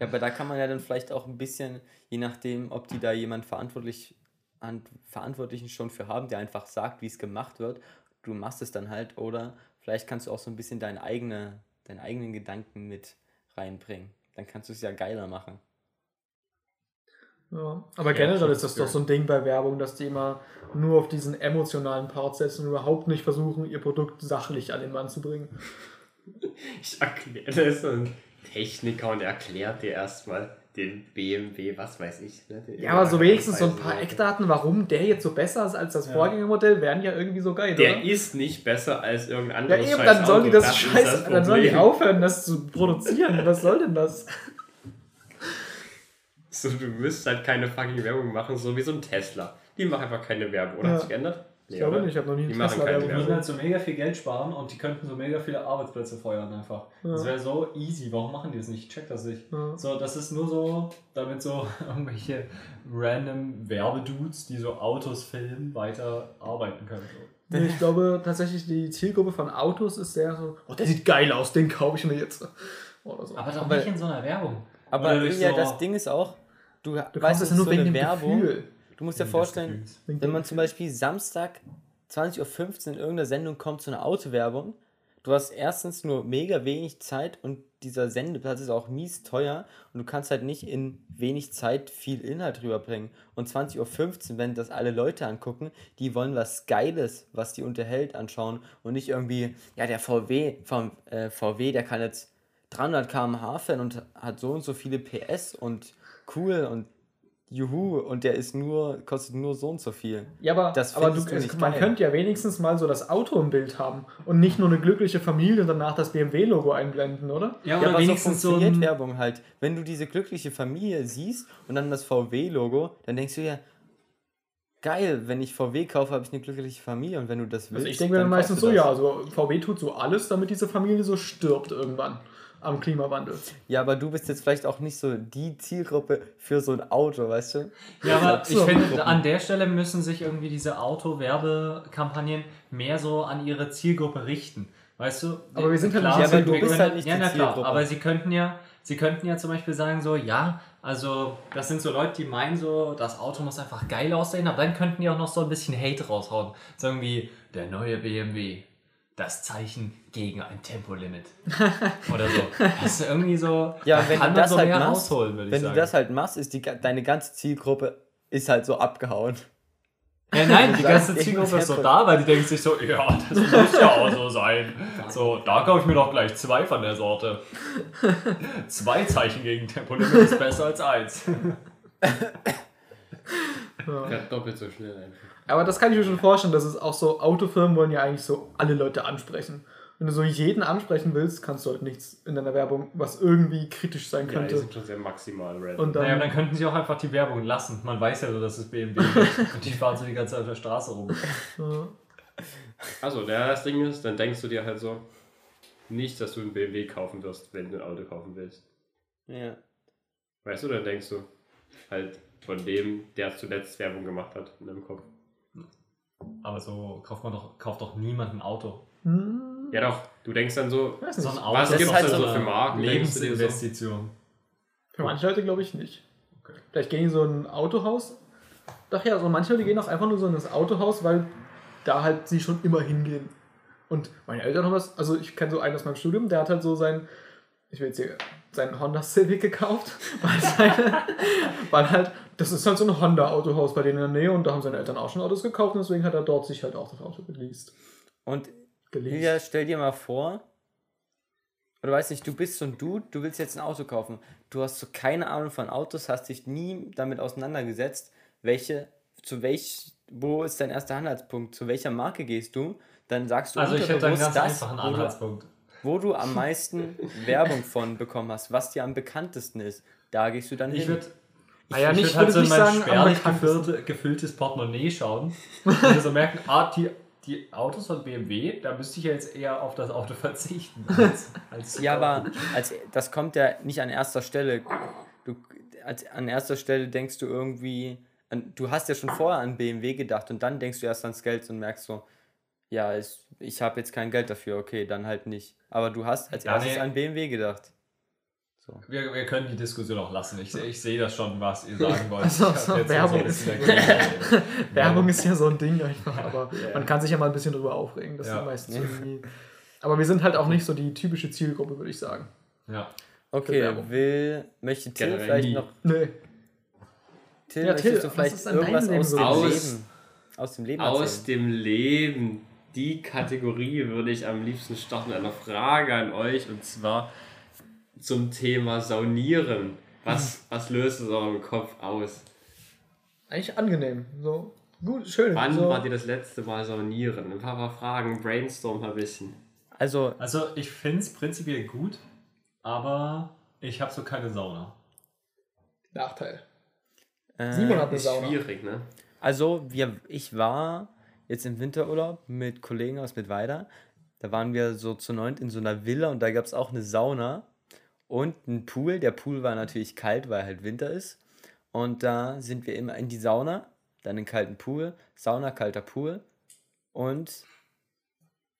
Ja, aber da kann man ja dann vielleicht auch ein bisschen, je nachdem, ob die da jemand verantwortlich, an, Verantwortlichen schon für haben, der einfach sagt, wie es gemacht wird, du machst es dann halt, oder vielleicht kannst du auch so ein bisschen deine eigene, deine eigenen Gedanken mit reinbringen. Dann kannst du es ja geiler machen. Ja, aber Ja, generell ist das doch so ein Ding bei Werbung, dass die immer nur auf diesen emotionalen Part setzen und überhaupt nicht versuchen, ihr Produkt sachlich an den Mann zu bringen. <laughs> Ich erkläre das und Techniker und erklärt dir erstmal den BMW, was weiß ich. Ne? Ja, aber so wenigstens so ein paar Preise. Eckdaten, warum der jetzt so besser ist als das Vorgängermodell, wären ja irgendwie so geil, Der oder? ist nicht besser als irgendein Ja, anderes eben, scheiß dann sollen die das, ist scheiß, dann sollen die aufhören, das zu produzieren. Was soll denn das? <laughs> So, du müsst halt keine fucking Werbung machen, so wie so ein Tesla. Die machen einfach keine Werbung. Oder Ja. hat sich geändert? Ich glaube nicht, ich habe noch nie Die einen machen Tesla Die würden halt so mega viel Geld sparen und die könnten so mega viele Arbeitsplätze feuern einfach. Das wäre so easy. Warum machen die das nicht? Ich check das nicht. Ja. So, das ist nur so, damit so <laughs> irgendwelche random Werbedudes, die so Autos filmen, weiter arbeiten können. So. Nee, ich glaube tatsächlich, die Zielgruppe von Autos ist sehr so, oh, der sieht geil aus, den kaufe ich mir jetzt. Oder so. Aber doch Aber- nicht in so einer Werbung. Aber ja, so- das Ding ist auch, du, du weißt, es nur so wegen eine dem Werbung. Gefühl. Du musst dir vorstellen, wenn man zum Beispiel Samstag 20.15 Uhr in irgendeiner Sendung kommt zu einer Autowerbung, du hast erstens nur mega wenig Zeit und dieser Sendeplatz ist auch mies teuer und du kannst halt nicht in wenig Zeit viel Inhalt rüberbringen. Und 20.15 Uhr, wenn das alle Leute angucken, die wollen was Geiles, was die unterhält, anschauen und nicht irgendwie, ja, der VW, vom, äh, VW, der kann jetzt 300 km/h fahren und hat so und so viele PS und cool und juhu und der ist nur, kostet nur so und so viel. Ja, aber, Das aber du, du es, man geil. könnte ja wenigstens mal so das Auto im Bild haben und nicht nur eine glückliche Familie und danach das BMW-Logo einblenden, oder? Ja, Ja, oder aber so wenigstens so funktioniert ein, Werbung halt. Wenn du diese glückliche Familie siehst und dann das VW-Logo, dann denkst du ja, geil, wenn ich VW kaufe, habe ich eine glückliche Familie und wenn du das willst, Also ich denke mir dann meistens so, du ja, das. also VW tut so alles, damit diese Familie so stirbt irgendwann am Klimawandel. Ja, aber du bist jetzt vielleicht auch nicht so die Zielgruppe für so ein Auto, weißt du? Ja, aber ich finde, an der Stelle müssen sich irgendwie diese Auto-Werbekampagnen mehr so an ihre Zielgruppe richten. Weißt du? Aber wir sind Klar, Zielgruppe. können- Du bist halt nicht ja, die na klar, Zielgruppe. aber sie könnten ja, sie könnten ja zum Beispiel sagen so, ja, also das sind so Leute, die meinen so, das Auto muss einfach geil aussehen, aber dann könnten die auch noch so ein bisschen Hate raushauen. So irgendwie, der neue BMW, das Zeichen gegen ein Tempolimit. <laughs> Oder so. Das ist irgendwie so, Ja, da wenn kann du das so halt mehr machst, rausholen, würde ich wenn sagen. du das halt machst, ist die, deine ganze Zielgruppe ist halt so abgehauen. Ja, nein, <laughs> die ganze Zielgruppe ist so da, weil die denken sich so, ja, das muss ja auch so sein. <laughs> So, da kaufe ich mir doch gleich zwei von der Sorte. Zwei Zeichen gegen Tempolimit ist besser als eins. Fährt doppelt so schnell einfach. Aber das kann ich mir schon vorstellen, dass es auch so, Autofirmen wollen ja eigentlich so alle Leute ansprechen. Wenn du so jeden ansprechen willst, kannst du halt nichts in deiner Werbung, was irgendwie kritisch sein Ja, die könnte. sind schon sehr maximal red. Und dann, Naja, dann könnten sie auch einfach die Werbung lassen. Man weiß ja so, dass es BMW <laughs> ist. Und die fahren so die ganze Zeit auf der Straße rum. ja. Also, der das Ding ist, dann denkst du dir halt so, nicht, dass du einen BMW kaufen wirst, wenn du ein Auto kaufen willst. Ja. Weißt du, dann denkst du halt von dem, der zuletzt Werbung gemacht hat, in deinem Kopf. Aber so kauft man doch, kauft doch niemand ein Auto. Hm, Ja doch, du denkst dann so, weiß So ein Auto Was ist gibt's doch denn so eine für Marken, so? Lebensinvestition. Für manche Leute glaube ich nicht. Okay. Vielleicht gehen die so in ein Autohaus. Doch ja, so manche Leute gehen auch einfach nur so in das Autohaus, weil da halt sie schon immer hingehen. Und meine Eltern haben das, also ich kenne so einen aus meinem Studium, der hat halt so sein, ich will jetzt hier, seinen Honda Civic gekauft, weil, seine, weil halt, das ist halt so ein Honda-Autohaus bei denen in der Nähe und da haben seine Eltern auch schon Autos gekauft und deswegen hat er dort sich halt auch das Auto geleast. Und geleast. Julia, stell dir mal vor, oder weiß nicht, du bist so ein Dude, du willst jetzt ein Auto kaufen. Du hast so keine Ahnung von Autos, hast dich nie damit auseinandergesetzt, welche, zu welch, wo ist dein erster Anhaltspunkt, zu welcher Marke gehst du? Dann sagst du Also ich hätte einen ganz einfachen wo du, Anhaltspunkt. Wo du am meisten Werbung von bekommen hast, was dir am bekanntesten ist. Da gehst du dann Ich hin. würde Ah ja, ich nicht, würd halt würde so ich in mein spärlich gefüllte, gefülltes Portemonnaie schauen und so merken, ah, die, die Autos von BMW, da müsste ich ja jetzt eher auf das Auto verzichten. Als, als Ja, aber als, das kommt ja nicht an erster Stelle. Du, als, an erster Stelle denkst du irgendwie, an, du hast ja schon vorher an BMW gedacht und dann denkst du erst ans Geld und merkst so, ja, ich, ich habe jetzt kein Geld dafür, okay, dann halt nicht. Aber du hast als Ja, erstes nee. an BMW gedacht. Wir, wir können die Diskussion auch lassen. Ich, ich sehe das schon, was ihr sagen wollt. Also, so Werbung so. <laughs> Werbung ist ja so ein Ding einfach, aber man kann sich ja mal ein bisschen drüber aufregen. Das Ja. ist meistens irgendwie. Aber wir sind halt auch nicht so die typische Zielgruppe, würde ich sagen. Ja. Okay, will, möchte Till Generell vielleicht nie. noch, Nee. Till, Ja, möchtest Till, du was vielleicht irgendwas aus so? dem Aus- Leben, aus dem Leben Aus erzählen? dem Leben. Die Kategorie würde ich am liebsten starten mit einer Frage an euch. Und zwar, zum Thema Saunieren. Was, was löst es eurem Kopf aus? Eigentlich angenehm. So gut, schön. Wann so. wart ihr das letzte Mal saunieren? Ein paar, paar Fragen, brainstorm ein bisschen. Also, Also ich finde es prinzipiell gut, aber ich habe so keine Sauna. Nachteil. äh, Simon hat eine Ist Sauna. schwierig, ne? Also, wir, ich war jetzt im Winterurlaub mit Kollegen aus Mittweida. Da waren wir so zu neunt in so einer Villa und da gab es auch eine Sauna und einen Pool. Der Pool war natürlich kalt, weil halt Winter ist. Und da sind wir immer in die Sauna, dann in den kalten Pool, Sauna, kalter Pool. Und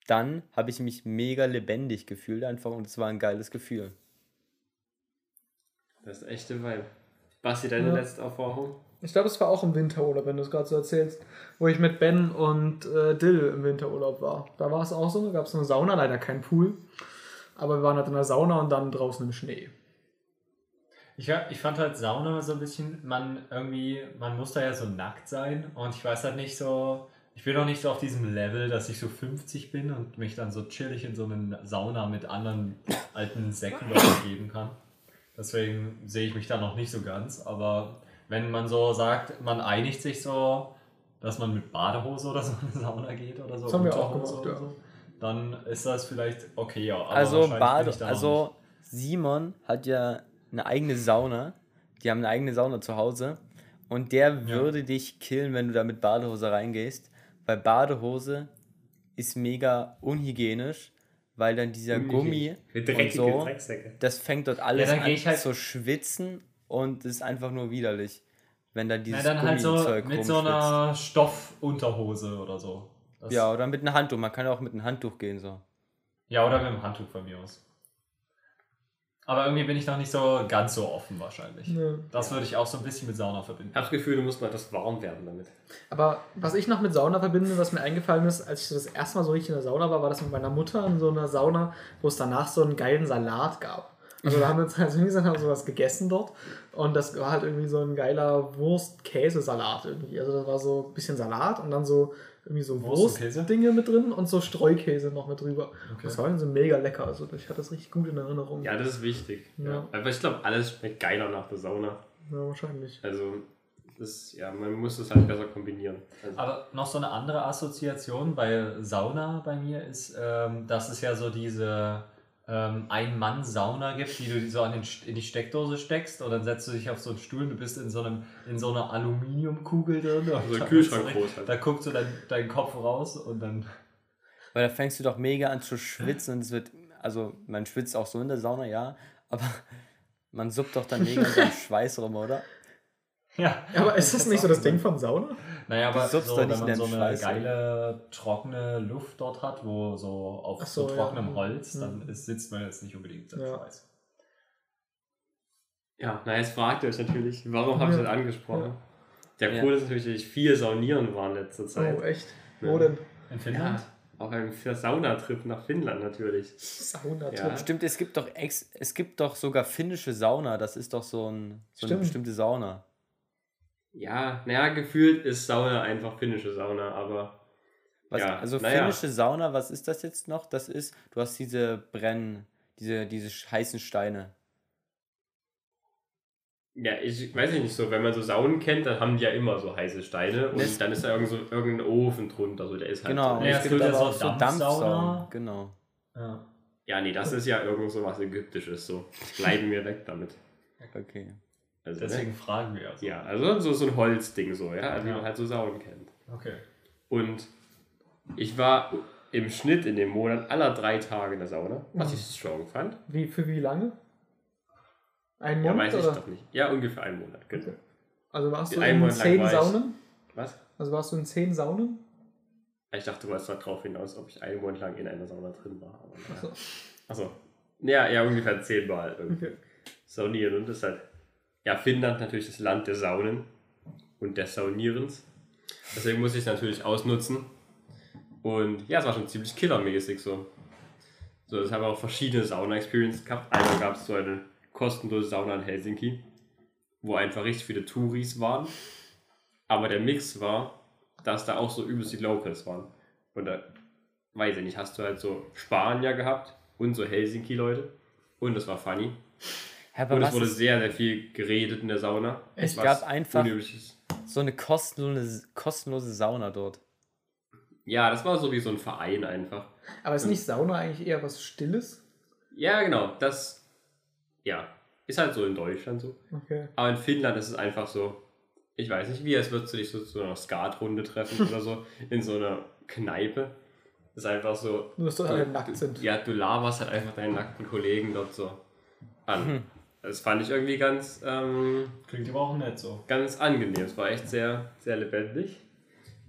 dann habe ich mich mega lebendig gefühlt einfach und es war ein geiles Gefühl. Das ist echte Vibe. Basti, deine Ja. letzte Erfahrung? Ich glaube, es war auch im Winterurlaub, wenn du es gerade so erzählst, wo ich mit Ben und äh, Dill im Winterurlaub war. Da war es auch so, da gab es eine Sauna, leider kein Pool. Aber wir waren halt in der Sauna und dann draußen im Schnee. Ich, ich fand halt Sauna so ein bisschen, man irgendwie, man muss da ja so nackt sein und ich weiß halt nicht so, ich bin noch nicht so auf diesem Level, dass ich so 50 bin und mich dann so chillig in so eine Sauna mit anderen alten Säcken geben kann. Deswegen sehe ich mich da noch nicht so ganz, aber wenn man so sagt, man einigt sich so, dass man mit Badehose oder so in eine Sauna geht oder so, Das haben wir auch gemacht, oder so, dann ist das vielleicht okay, ja. aber Also, Bade, also Simon hat ja eine eigene Sauna. Die haben eine eigene Sauna zu Hause. Und der würde dich killen, wenn du da mit Badehose reingehst. Weil Badehose ist mega unhygienisch, weil dann dieser Gummi und so, das fängt dort alles dann an halt- zu schwitzen und ist einfach nur widerlich, wenn dann Na, dieses dann halt so Gummizeug mit so einer Stoffunterhose oder so. Das, Ja, oder mit einem Handtuch. Man kann ja auch mit einem Handtuch gehen so. ja, oder mit dem Handtuch von mir aus. Aber irgendwie bin ich noch nicht so ganz so offen wahrscheinlich. Ja. Das würde ich auch so ein bisschen mit Sauna Ich verbinden. habe das Gefühl, du musst mal etwas warm werden damit. Aber was ich noch mit Sauna verbinde, was mir eingefallen ist, als ich das erste Mal so richtig in der Sauna war, war das mit meiner Mutter in so einer Sauna, wo es danach so einen geilen Salat gab. Also da haben wir uns halt hingesetzt, haben sowas gegessen dort und das war halt irgendwie so ein geiler Wurst-Käsesalat irgendwie. Also das war so ein bisschen Salat und dann so irgendwie so? Wurstdinge mit drin und so Streukäse noch mit drüber. Okay. Das war irgendwie so mega lecker. Also ich hatte das richtig gut in Erinnerung. Ja, das ist wichtig. Ja. Ja. Aber ich glaube, alles schmeckt geiler nach der Sauna. Ja, wahrscheinlich. Also, das, ja, man muss es halt besser kombinieren. Also, Aber noch so eine andere Assoziation bei Sauna bei mir ist, ähm, dass es ja so diese ähm, Ein-Mann-Sauna gibt, die du so an den, in die Steckdose steckst und dann setzt du dich auf so einen Stuhl und du bist in so, einem, in so einer Aluminiumkugel drin. Und da- Kühlschrank groß halt. Da guckst du dein, deinen Kopf raus und dann. Weil da fängst du doch mega an zu schwitzen und es wird, also man schwitzt auch so in der Sauna, ja, aber man suppt doch dann mega in seinem <laughs> Schweiß rum, oder? Ja, Aber ist das nicht so das Ding von Sauna? Naja, aber so, wenn man so eine Schweiß, geile, trockene Luft dort hat, wo so auf so, so, ja. trockenem Holz, dann Mhm. ist, sitzt man jetzt nicht unbedingt im Ja. Schweiß. ja, na, jetzt fragt ihr euch natürlich, warum habe ich Ja. das angesprochen? Der Ja. Grund ist natürlich, dass ich viel saunieren war in letzter Zeit. Oh, echt? Wo Ja. denn? In Finnland? Ja, auch ein Saunatrip nach Finnland natürlich. Sauna. Ja. Stimmt, es gibt doch ex, es gibt doch sogar finnische Sauna, das ist doch so, ein, so eine Stimmt. bestimmte Sauna. Ja, naja, gefühlt ist Sauna einfach finnische Sauna, aber Was, Ja, also naja. finnische Sauna, was ist das jetzt noch? Das ist, du hast diese Brenn, diese, diese heißen Steine. ja, ich weiß nicht so, wenn man so Saunen kennt, dann haben die ja immer so heiße Steine und Das- dann ist da irgend so, irgendein Ofen drunter, so der ist halt Genau, so. Ja, es gibt aber auch so Dampfsauna. Genau. Ja. Ja, nee, das ist ja irgend so was Ägyptisches, so. Bleiben wir weg damit. Okay. Also, Deswegen ne? fragen wir also. Ja, also so, so ein Holzding so, ja, wie Ja. man halt so Saunen kennt. Okay. Und ich war im Schnitt in dem Monat aller drei Tage in der Sauna, was ich strong fand. Wie, für wie lange? Ein Ja, Monat weiß ich oder? doch nicht. Ja, ungefähr einen Monat, genau. Okay. Also warst du in Monat lang zehn Saunen? Was? Also warst du in zehn Saunen? Ich dachte, du wolltest darauf hinaus, ob ich einen Monat lang in einer Sauna drin war. Achso. Achso. Ja, ja, ungefähr zehnmal irgendwie. Okay. Saunieren und das halt. Ja, Finnland natürlich das Land der Saunen und des Saunierens. Deswegen muss ich es natürlich ausnutzen. Und ja, es war schon ziemlich killermäßig so. So, das haben wir auch verschiedene Sauna-Experiences gehabt. Einmal gab es so eine kostenlose Sauna in Helsinki, wo einfach richtig viele Touris waren. Aber der Mix war, dass da auch so übelst die Locals waren. Und da, weiß ich nicht, hast du halt so Spanier gehabt und so Helsinki-Leute. Und das war funny. Ja, aber Und es was wurde sehr, sehr viel geredet in der Sauna. Es was gab einfach- so eine kostenlose, kostenlose Sauna dort. Ja, das war so wie so ein Verein einfach. Aber ist nicht Sauna eigentlich eher was Stilles? Ja, genau. Das, ja, ist halt so in Deutschland so. Okay. Aber in Finnland ist es einfach so, ich weiß nicht wie, als würdest du dich so zu einer Skatrunde treffen oder so <laughs> in so einer Kneipe. Das ist einfach so. Nur, dass dort alle nackt sind. Ja, du laberst halt einfach deinen nackten Kollegen dort so an. Das fand ich irgendwie ganz, ähm, Klingt aber auch nett so. ganz angenehm. Es war echt sehr, sehr lebendig.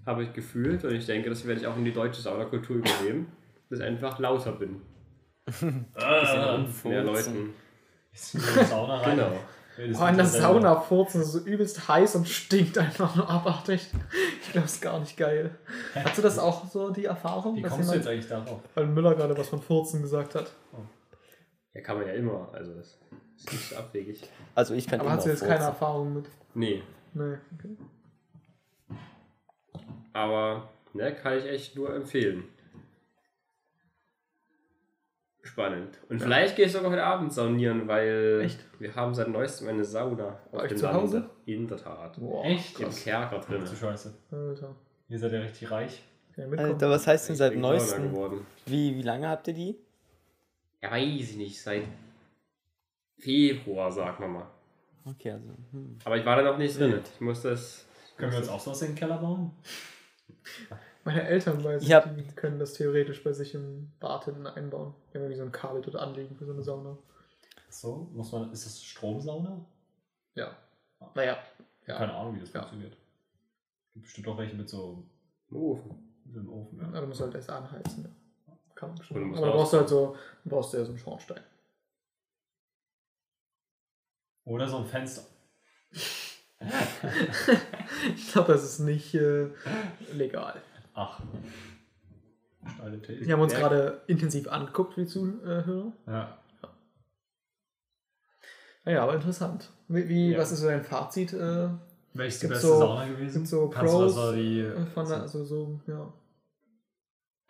Habe ich gefühlt und ich denke, das werde ich auch in die deutsche Saunakultur übernehmen, dass ich einfach lauter bin. <laughs> Ah, Mehr Furzen. Leuten. ist in die Sauna rein. Genau. Oh, in der. Sauna furzen, so übelst heiß und stinkt einfach nur abartig. Ich glaube, das ist gar nicht geil. Hast du das auch so, die Erfahrung? Wie kommst du jetzt eigentlich darauf? weil Müller gerade was von Furzen gesagt hat. Ja, kann man ja immer. Also, das ist nicht so abwegig. Also ich kann Aber immer hast du jetzt keine Erfahrung mit? Nee, Nee, okay. aber ne, kann ich echt nur empfehlen. Spannend. Und vielleicht gehe ich sogar heute Abend saunieren, weil Echt? wir haben seit neuestem eine Sauna auf dem zu. Hause? In der Tat. Boah, Echt? Im Kerker drin. Zu scheiße. Alter. Ihr seid ja richtig reich. Alter, was heißt denn seit Ich bin Sauna neuestem? geworden. Wie, wie lange habt ihr die? Ja, weiß ich nicht. Seit Februar, sagen wir mal. Okay, also. Hm. Aber ich war da noch nicht drin. Ich muss das. Können wir uns auch sowas in den Keller bauen? Meine Eltern weiß Ich hab- die können das theoretisch bei sich im Bad hinten einbauen. Die haben irgendwie so ein Kabel dort anlegen für so eine Sauna. So, muss man. Ist das Stromsauna? Ja. Naja. Ja. Keine Ahnung, wie das Ja. funktioniert. Gibt bestimmt auch welche mit so Ofen. mit so einem Ofen. Aber Ja. du musst halt erst anheizen. Ja. Kann man du schon. Aber da brauchst du halt so, du brauchst ja so einen Schornstein. Oder so ein Fenster. <laughs> Ich glaube, das ist nicht äh, legal. Ach. Wir haben uns gerade intensiv angeguckt, die Zuhörer. Ja. Naja, aber interessant. Wie, wie Ja. was ist so dein Fazit äh, Welches die Gibt's beste so- Sauna gewesen? so du Pros, das so die. von also so, ja.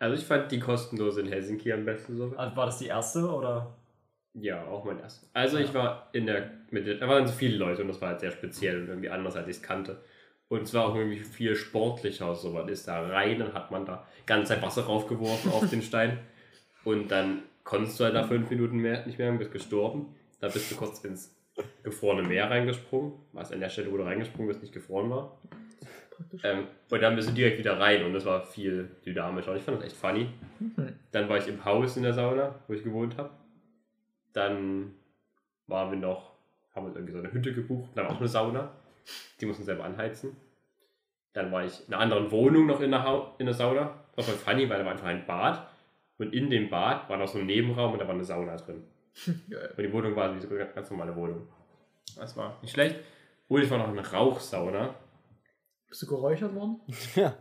Also, ich fand die kostenlose in Helsinki am besten so. Also war das die erste oder? Ja, auch mein erster. Also ich war in der, mit der, da waren so viele Leute und das war halt sehr speziell und irgendwie anders, als ich es kannte. Und es war auch irgendwie viel sportlicher, so man ist da rein, dann hat man da ganz Zeit Wasser raufgeworfen auf den Stein und dann konntest du halt nach fünf Minuten mehr, nicht mehr und bist gestorben. Da bist du kurz ins gefrorene Meer reingesprungen, was an der Stelle, wo du reingesprungen bist, nicht gefroren war. Praktisch. Ähm, und dann bist du direkt wieder rein und das war viel dynamischer. Und ich fand das echt funny. Mhm. Dann war ich im Haus in der Sauna, wo ich gewohnt habe. Dann waren wir noch, haben uns irgendwie so eine Hütte gebucht, da war auch eine Sauna. Die mussten selber anheizen. Dann war ich in einer anderen Wohnung noch in der, Hau in der Sauna. Das war voll funny, weil da war einfach ein Bad. Und in dem Bad war noch so ein Nebenraum und da war eine Sauna drin. <laughs> Geil. Und die Wohnung war wie so eine ganz normale Wohnung. Das war nicht schlecht. Und ich war noch in einer Rauchsauna. Bist du geräuchert worden? <laughs> Ja,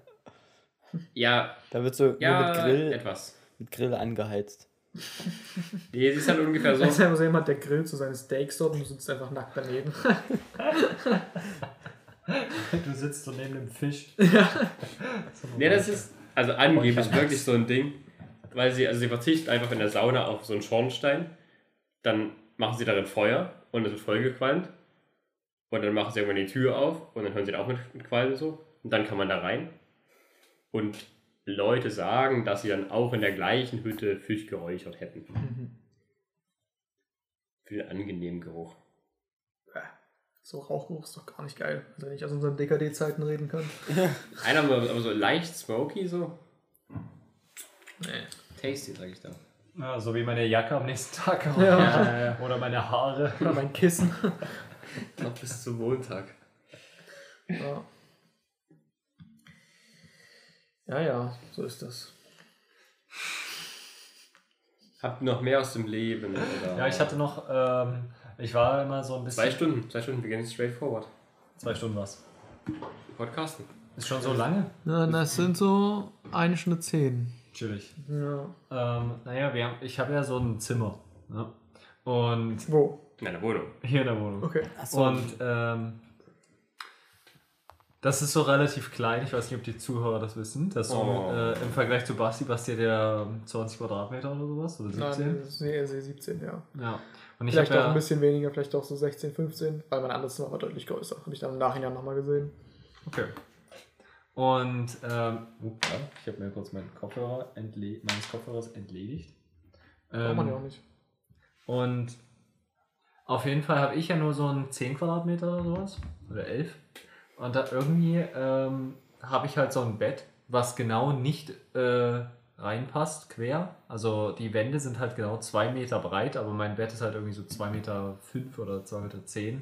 Ja, da wird so ja, nur mit Grill, etwas. mit Grill angeheizt. <laughs> Nee, sie ist halt ungefähr so. Da ist einfach so jemand, der grillt so seine Steaks dort und du sitzt einfach nackt daneben. <laughs> Du sitzt so neben dem Fisch. Nee, das ist also angeblich wirklich so ein Ding, weil sie, also sie verzichten einfach in der Sauna auf so einen Schornstein, dann machen sie darin Feuer und es wird vollgequalmt und dann machen sie irgendwann die Tür auf und dann hören sie auch mit mit Qualm so und dann kann man da rein und Leute sagen, dass sie dann auch in der gleichen Hütte Fisch geräuchert hätten. <laughs> Für den angenehmen Geruch. So Rauchgeruch ist doch gar nicht geil. Also wenn ich aus unseren DKD-Zeiten reden kann. <laughs> Einer aber, aber so leicht smoky so. Nee. Tasty, sag ich da. Ja, so wie meine Jacke am nächsten Tag. auch. Ja. Oder meine Haare. Oder mein Kissen. <laughs> Noch bis zum Montag. Ja. Ja, ja, so ist das. Habt ihr noch mehr aus dem Leben? Oder? Ja, ich hatte noch, ähm, ich war immer so ein bisschen. Zwei Stunden, zwei Stunden, wir gehen straightforward. Zwei Stunden was. Podcasten. Ist schon so lange? Ja, das sind so eine Stunde zehn. Chillig. Ja. Ähm, naja, wir haben, ich habe ja so ein Zimmer. Ne? Und Wo? In einer Wohnung. hier in der Wohnung. Okay. Achso, Und ähm, das ist so relativ klein. Ich weiß nicht, ob die Zuhörer das wissen. Das ist so Oh. äh, im Vergleich zu Basti, Basti hat ja 20 Quadratmeter oder sowas. Oder 17. Nein, das ist nee, also 17, ja. Ja. Und ich Vielleicht auch ein ja, bisschen weniger, vielleicht auch so 16, 15, weil mein anderes Zimmer war deutlich größer. Habe ich dann im Nachhinein nochmal gesehen. Okay. Und, ähm, ups, ich habe mir kurz meinen Kopfhörer entle meines Kopfhörers entledigt. Braucht man Ähm, ja auch nicht. Und auf jeden Fall habe ich ja nur so einen 10 Quadratmeter oder sowas. Oder 11. Und da irgendwie ähm, habe ich halt so ein Bett, was genau nicht äh, reinpasst, quer. Also die Wände sind halt genau 2 Meter breit, aber mein Bett ist halt irgendwie so 2 Meter 5 oder 2 Meter 10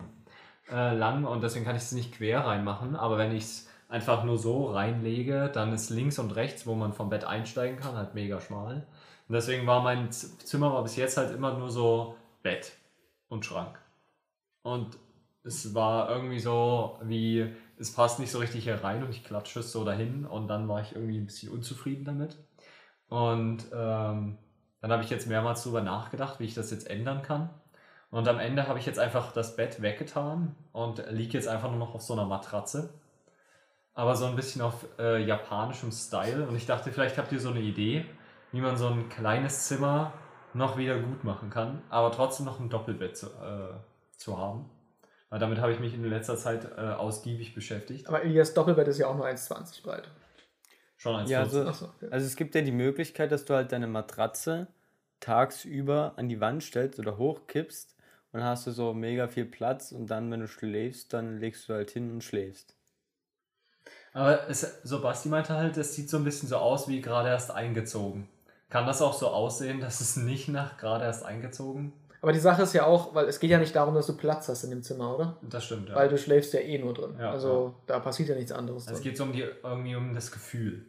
äh, lang und deswegen kann ich es nicht quer reinmachen. Aber wenn ich es einfach nur so reinlege, dann ist links und rechts, wo man vom Bett einsteigen kann, halt mega schmal. Und deswegen war mein Zimmer bis jetzt halt immer nur so Bett und Schrank. Und es war irgendwie so, wie es passt nicht so richtig hier rein und ich klatsche es so dahin und dann war ich irgendwie ein bisschen unzufrieden damit. Und ähm, dann habe ich jetzt mehrmals darüber nachgedacht, wie ich das jetzt ändern kann. Und am Ende habe ich jetzt einfach das Bett weggetan und liege jetzt einfach nur noch auf so einer Matratze. Aber so ein bisschen auf äh, japanischem Style. Und ich dachte, vielleicht habt ihr so eine Idee, wie man so ein kleines Zimmer noch wieder gut machen kann, aber trotzdem noch ein Doppelbett zu, äh, zu haben. Weil damit habe ich mich in letzter Zeit äh, ausgiebig beschäftigt. Aber Elias Doppelbett ist ja auch nur 1,20 breit. Schon als Ja, 14. also, Achso, okay. also es gibt ja die Möglichkeit, dass du halt deine Matratze tagsüber an die Wand stellst oder hochkippst und hast du so mega viel Platz und dann, wenn du schläfst, dann legst du halt hin und schläfst. Aber es, so Basti meinte halt, es sieht so ein bisschen so aus wie gerade erst eingezogen. Kann das auch so aussehen, dass es nicht nach gerade erst eingezogen? Aber die Sache ist ja auch, weil es geht ja nicht darum, dass du Platz hast in dem Zimmer, oder? Das stimmt, ja. Weil du schläfst ja eh nur drin. Ja, also da passiert ja nichts anderes. es Drin. geht so um die, irgendwie um das Gefühl.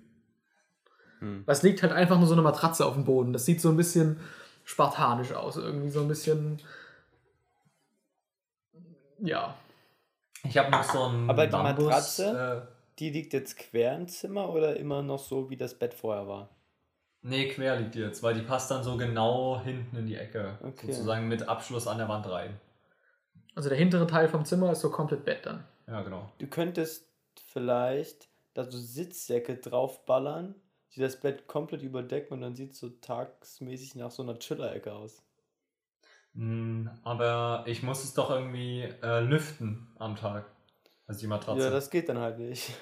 Es liegt halt einfach nur so eine Matratze auf dem Boden. Das sieht so ein bisschen spartanisch aus. Irgendwie so ein bisschen. Ja. Ich habe noch so ein Aber die Matratze? Äh, Die liegt jetzt quer im Zimmer oder immer noch so, wie das Bett vorher war? Nee, quer liegt die jetzt, weil die passt dann so genau hinten in die Ecke. Okay. Sozusagen mit Abschluss an der Wand rein. Also der hintere Teil vom Zimmer ist so komplett Bett dann. Ja, genau. Du könntest vielleicht da so Sitzsäcke draufballern, die das Bett komplett überdecken und dann sieht es so tagsmäßig nach so einer Chiller-Ecke aus. Mm, Aber ich muss es doch irgendwie äh, lüften am Tag. Also die Matratze. Ja, das geht dann halt nicht.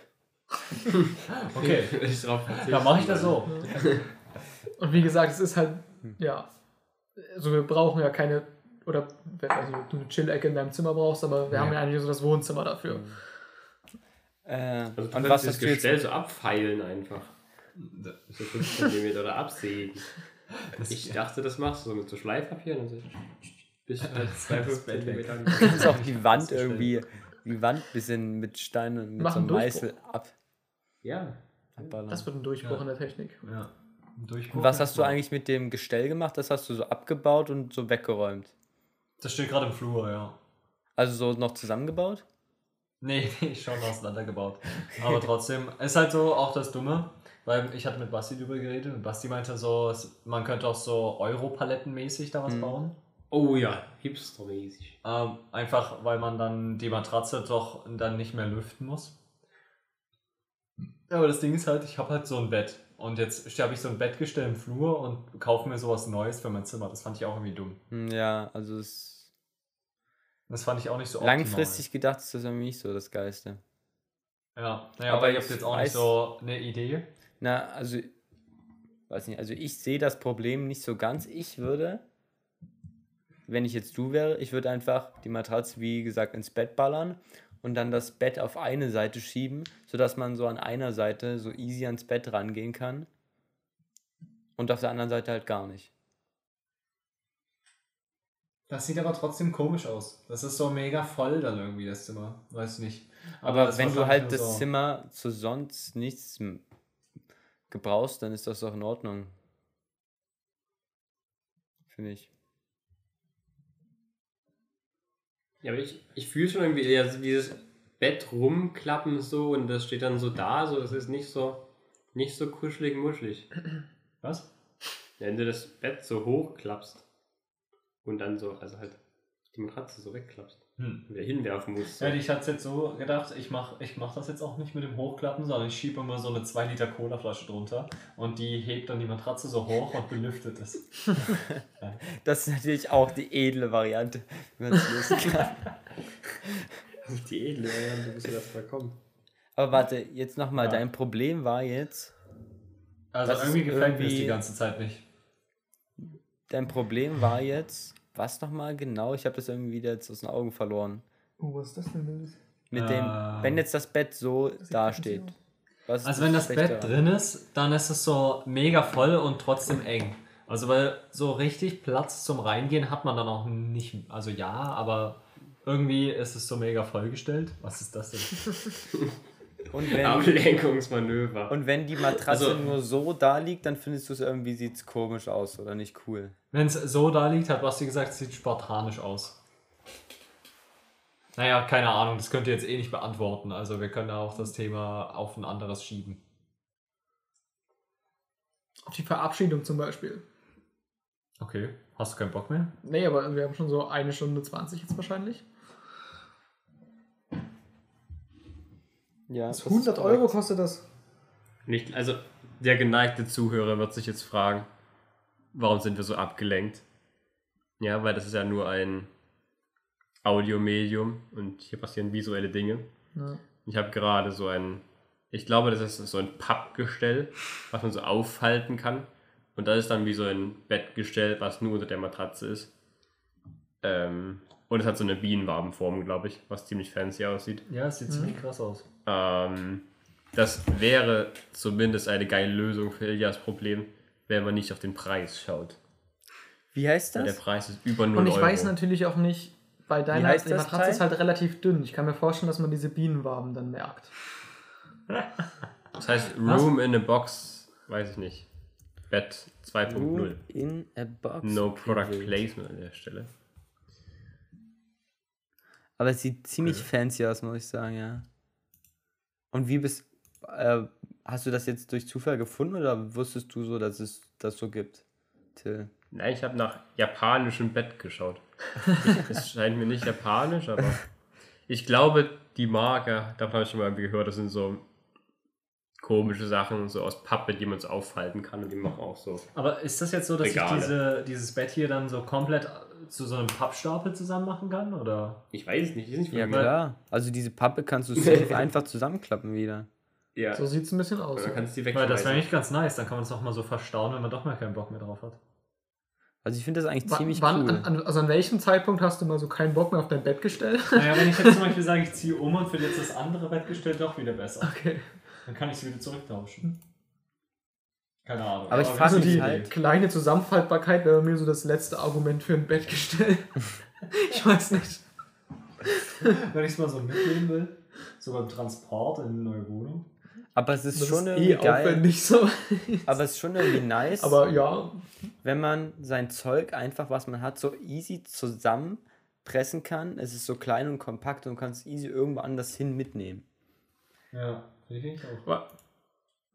<laughs> okay, <laughs> ich drauf dann mache ich das so. Und wie gesagt, es ist halt, ja. Also wir brauchen ja keine, oder ob du eine Chill-Ecke in deinem Zimmer brauchst, aber wir haben ja eigentlich so das Wohnzimmer dafür. Äh, Also du und kannst was das jetzt? Gestell so abfeilen einfach. So 5 cm oder absägen. <laughs> Ich dachte, das machst du so mit so Schleifpapier und so. Bis <laughs> halt 2, 5 Bett weg. cm. Du kannst auch die Wand irgendwie, die Wand ein bisschen mit Steinen, mit Mach so einem Meißel ab, Ja. abballern. Das wird ein Durchbruch Ja. in der Technik. Ja. Durchbruch Und was hast du eigentlich mit dem Gestell gemacht? Das hast du so abgebaut und so weggeräumt. Das steht gerade im Flur, ja. Also so noch zusammengebaut? Nee, <laughs> nee, schon auseinandergebaut. <laughs> Aber trotzdem, ist halt so auch das Dumme, weil ich hatte mit Basti drüber geredet und Basti meinte so, man könnte auch so Euro-Palettenmäßig da was Mhm. bauen. Oh ja, hipstermäßig. Ähm, einfach, weil man dann die Matratze doch dann nicht mehr lüften muss. Aber das Ding ist halt, ich habe halt so ein Bett. Und jetzt habe ich so ein Bettgestell im Flur und kaufe mir sowas Neues für mein Zimmer. Das fand ich auch irgendwie dumm. Hm, Ja, also es Das fand ich auch nicht so langfristig gedacht ist das irgendwie nicht so das Geiste. optimal. Ja, naja, Aber aber, ich ich habe jetzt auch weiß- nicht so eine Idee. Na, also, weiß nicht, also ich sehe das Problem nicht so ganz. Ich würde, wenn ich jetzt du wäre, ich würde einfach die Matratze, wie gesagt, ins Bett ballern und dann das Bett auf eine Seite schieben, sodass man so an einer Seite so easy ans Bett rangehen kann und auf der anderen Seite halt gar nicht. Das sieht aber trotzdem komisch aus. Das ist so mega voll dann irgendwie, das Zimmer. Weiß nicht. Aber das wenn du halt das so- Zimmer zu sonst nichts gebrauchst, dann ist das doch in Ordnung. Finde ich. Ja, aber ich, ich fühle schon irgendwie ja, dieses Bett rumklappen so und das steht dann so da, so es ist nicht so nicht so kuschelig muschelig. <clears throat> Was? Wenn du das Bett so hochklappst und dann so, also halt die Matratze so wegklappst. Wieder hinwerfen muss. Ja, ich hatte jetzt so gedacht, ich mache ich mach das jetzt auch nicht mit dem Hochklappen, sondern ich schiebe immer so eine 2 Liter Cola-Flasche drunter und die hebt dann die Matratze so hoch und belüftet es. <laughs> Das ist natürlich auch die edle Variante, wie man es lösen kann. Die edle Variante, bis wir das mal kommen. Aber warte, jetzt nochmal, Ja. dein Problem war jetzt, Also Das ist irgendwie gefällt mir das irgendwie- die ganze Zeit nicht. dein Problem war jetzt, was nochmal genau? Ich habe das irgendwie wieder jetzt aus den Augen verloren. Oh, was ist das denn? Mit dem, Ähm. wenn jetzt das Bett so sieht dasteht. Was ist Also wenn das Bett drin ist, dann ist es so mega voll und trotzdem eng. Also weil so richtig Platz zum Reingehen hat man dann auch nicht. Also ja, aber irgendwie ist es so mega vollgestellt. Was ist das denn? <laughs> Und wenn, Ablenkungsmanöver. und wenn die Matratze Also- nur so da liegt, dann findest du es irgendwie, sieht es komisch aus oder nicht cool. Wenn es so da liegt, hat Basti gesagt, es sieht spartanisch aus. Naja, keine Ahnung, das könnt ihr jetzt eh nicht beantworten. Also wir können auch das Thema auf ein anderes schieben. Auf die Verabschiedung zum Beispiel. Okay, hast du keinen Bock mehr? Nee, aber wir haben schon so eine Stunde 20 jetzt wahrscheinlich. Ja, Das das 100 ist Euro kostet das. Nicht, also der geneigte Zuhörer wird sich jetzt fragen, warum sind wir so abgelenkt? Ja, weil das ist ja nur ein Audiomedium und hier passieren visuelle Dinge. Ja. Ich habe gerade so ein, ich glaube, das ist so ein Pappgestell, was man so aufhalten kann. Und das ist dann wie so ein Bettgestell, was nur unter der Matratze ist. Ähm, und es hat so eine Bienenwabenform, glaube ich, was ziemlich fancy aussieht. Ja, es sieht ziemlich krass aus. Ähm, das wäre zumindest eine geile Lösung für Ilias Problem, wenn man nicht auf den Preis schaut. Wie heißt Weil der das? Preis ist über 0 Und ich Euro. weiß natürlich auch nicht, bei deiner heißt die das Matratze Teil? ist halt relativ dünn. Ich kann mir vorstellen, dass man diese Bienenwaben dann merkt. <laughs> Das heißt Was? Room in a Box, weiß ich nicht. Bett 2.0. Room in a box. No Product Wild. Placement an der Stelle. Aber es sieht ziemlich fancy aus, muss ich sagen, ja. Und wie bist äh, hast du das jetzt durch Zufall gefunden oder wusstest du so, dass es das so gibt? Till. Nein, ich habe nach japanischem Bett geschaut. <laughs> Es scheint mir nicht japanisch, aber ich glaube, die Marke, davon habe ich schon mal gehört, das sind so komische Sachen, so aus Pappe, die man so aufhalten kann und die machen auch so. Aber ist das jetzt so, dass Regale. ich diese, dieses Bett hier dann so komplett zu so einem Pappstapel zusammen machen kann? Oder? Ich weiß es nicht, ist nicht Ja, von mir. klar. Also diese Pappe kannst du safe <laughs> einfach zusammenklappen wieder. Ja, So sieht es ein bisschen aus. oder kannst du die Weil das wäre eigentlich ganz nice, dann kann man es auch mal so verstauen, wenn man doch mal keinen Bock mehr drauf hat. Also ich finde das eigentlich Wa- ziemlich wann, cool. an, an, also an welchem Zeitpunkt hast du mal so keinen Bock mehr auf dein Bett gestellt? Naja, wenn ich jetzt zum <laughs> Beispiel sage, ich ziehe um und finde jetzt das andere Bettgestell doch wieder besser, Okay. Dann kann ich es wieder zurücktauschen. Keine Ahnung. Aber ich wir frag haben Also mich die halt- kleine Zusammenfaltbarkeit wäre mir so das letzte Argument für ein Bettgestell. <laughs> ich weiß nicht. Wenn ich es mal so mitnehmen will, so beim Transport in eine neue Wohnung. Aber es ist Das schon ist irgendwie eh geil. aufwendig so. Aber es ist schon irgendwie nice, Aber ja, wenn man sein Zeug einfach, was man hat, so easy zusammenpressen kann. Es ist so klein und kompakt und du kannst easy irgendwo anders hin mitnehmen. Ja, ich auch. aber-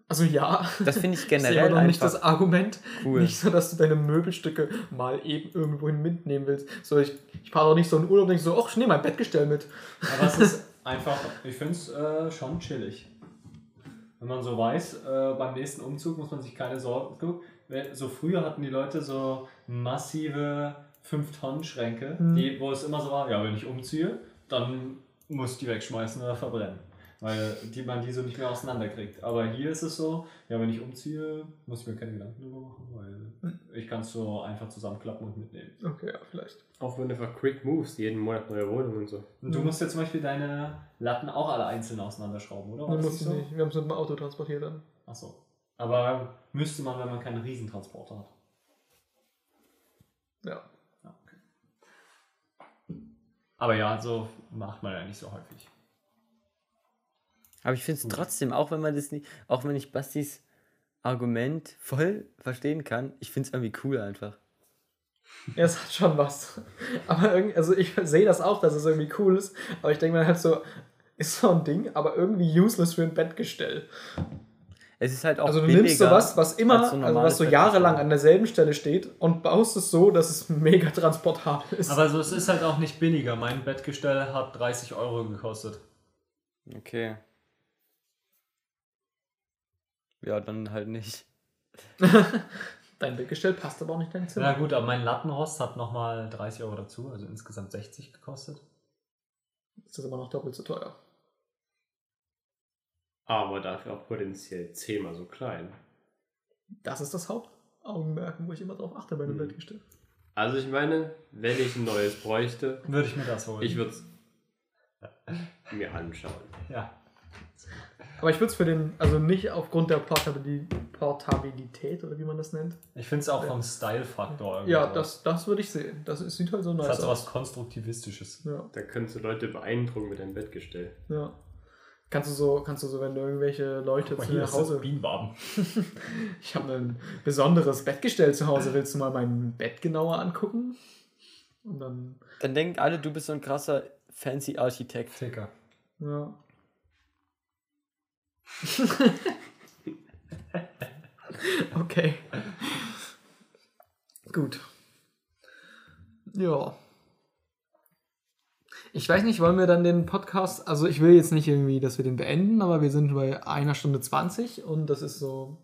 also ja. Das finde ich <laughs> Ich sehe aber generell noch nicht das einfach Argument. cool. Nicht so, dass du deine Möbelstücke mal eben irgendwohin mitnehmen willst. So, ich, ich fahre doch nicht so in Urlaub und denke so, ach, ich nehme mein Bettgestell mit. Aber es ist einfach, ich finde es äh, schon chillig. Wenn man so weiß, äh, beim nächsten Umzug muss man sich keine Sorgen. So früher hatten die Leute so massive 5-Tonnen-Schränke, Mhm. die, wo es immer so war, ja, wenn ich umziehe, dann muss ich die wegschmeißen oder verbrennen. Weil die, man die so nicht mehr auseinanderkriegt. Aber hier ist es so, ja, wenn ich umziehe, muss ich mir keine Gedanken darüber machen, weil ich kann es so einfach zusammenklappen und mitnehmen. Okay, ja, vielleicht. Auch wenn du einfach Quick Moves, jeden Monat neue Wohnung und so. Und du musst ja zum Beispiel deine Latten auch alle einzeln auseinanderschrauben, oder? War das musst du so? nicht. Wir haben es mit dem Auto transportiert dann. Achso. Aber müsste man, wenn man keinen Riesentransporter hat. Ja. Ja, okay. Aber ja, so macht man ja nicht so häufig. Aber ich finde es trotzdem, auch wenn man das nicht, auch wenn ich Bastis Argument voll verstehen kann, ich finde es irgendwie cool einfach. Ja, es hat schon was. Aber irgendwie, also ich sehe das auch, dass es irgendwie cool ist. Aber ich denke mir halt so, ist so ein Ding, aber irgendwie useless für ein Bettgestell. Es ist halt auch Also du billiger nimmst sowas, was immer, als so also was so jahrelang an derselben Stelle steht und baust es so, dass es mega transportabel ist. Aber so, es ist halt auch nicht billiger. Mein Bettgestell hat 30 Euro gekostet. Okay. Ja, dann halt nicht. <laughs> Dein Bettgestell passt aber auch nicht in dein Zimmer. Na gut, aber mein Lattenrost hat nochmal 30 Euro dazu, also insgesamt 60 gekostet. Ist das immer noch doppelt so teuer. Aber dafür auch potenziell zehnmal so klein. Das ist das Hauptaugenmerk, wo ich immer drauf achte bei einem Mhm. Bettgestell. Also ich meine, wenn ich ein neues bräuchte, Würde ich mir das holen. ich würde es mir anschauen. Ja. Aber ich würde es für den, also nicht aufgrund der Portabili Portabilität oder wie man das nennt. Ich finde es auch vom Style-Faktor irgendwie. Ja, so. das, das würde ich sehen. Das ist, sieht halt so Das nice hat so aus. was Konstruktivistisches. Ja, Da könntest du Leute beeindrucken mit deinem Bettgestell. ja. Kannst du so, kannst du so, wenn du irgendwelche Leute zu dir nach Hause. Bienenwaben. <laughs> Ich habe ein besonderes Bettgestell zu Hause. <laughs> Willst du mal mein Bett genauer angucken? Und dann, Dann denken alle, du bist so ein krasser fancy Architekt. Ticker. ja. <laughs> okay. Gut. Ja. Ich weiß nicht, wollen wir dann den Podcast, also ich will jetzt nicht irgendwie, dass wir den beenden, aber wir sind bei einer Stunde 20 und das ist so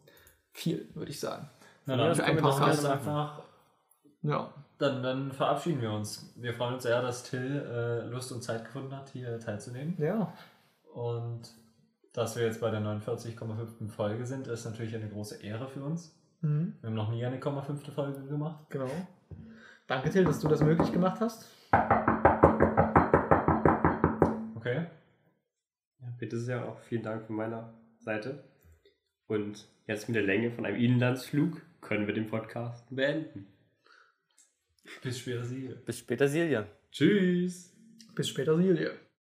viel, würde ich sagen. Na dann, für einen Podcast einfach. Ja. Dann, dann verabschieden wir uns. Wir freuen uns sehr, dass Till äh, Lust und Zeit gefunden hat, hier teilzunehmen. Ja. Und dass wir jetzt bei der 49,5. Folge sind, ist natürlich eine große Ehre für uns. Mhm. Wir haben noch nie eine 0,5. Folge gemacht. Genau. Danke, Till, dass du das möglich gemacht hast. Okay. Ja, bitte sehr, auch vielen Dank von meiner Seite. Und jetzt mit der Länge von einem Inlandsflug können wir den Podcast beenden. Bis später, Sie. Bis später, Silja. Tschüss! Bis später, Silje.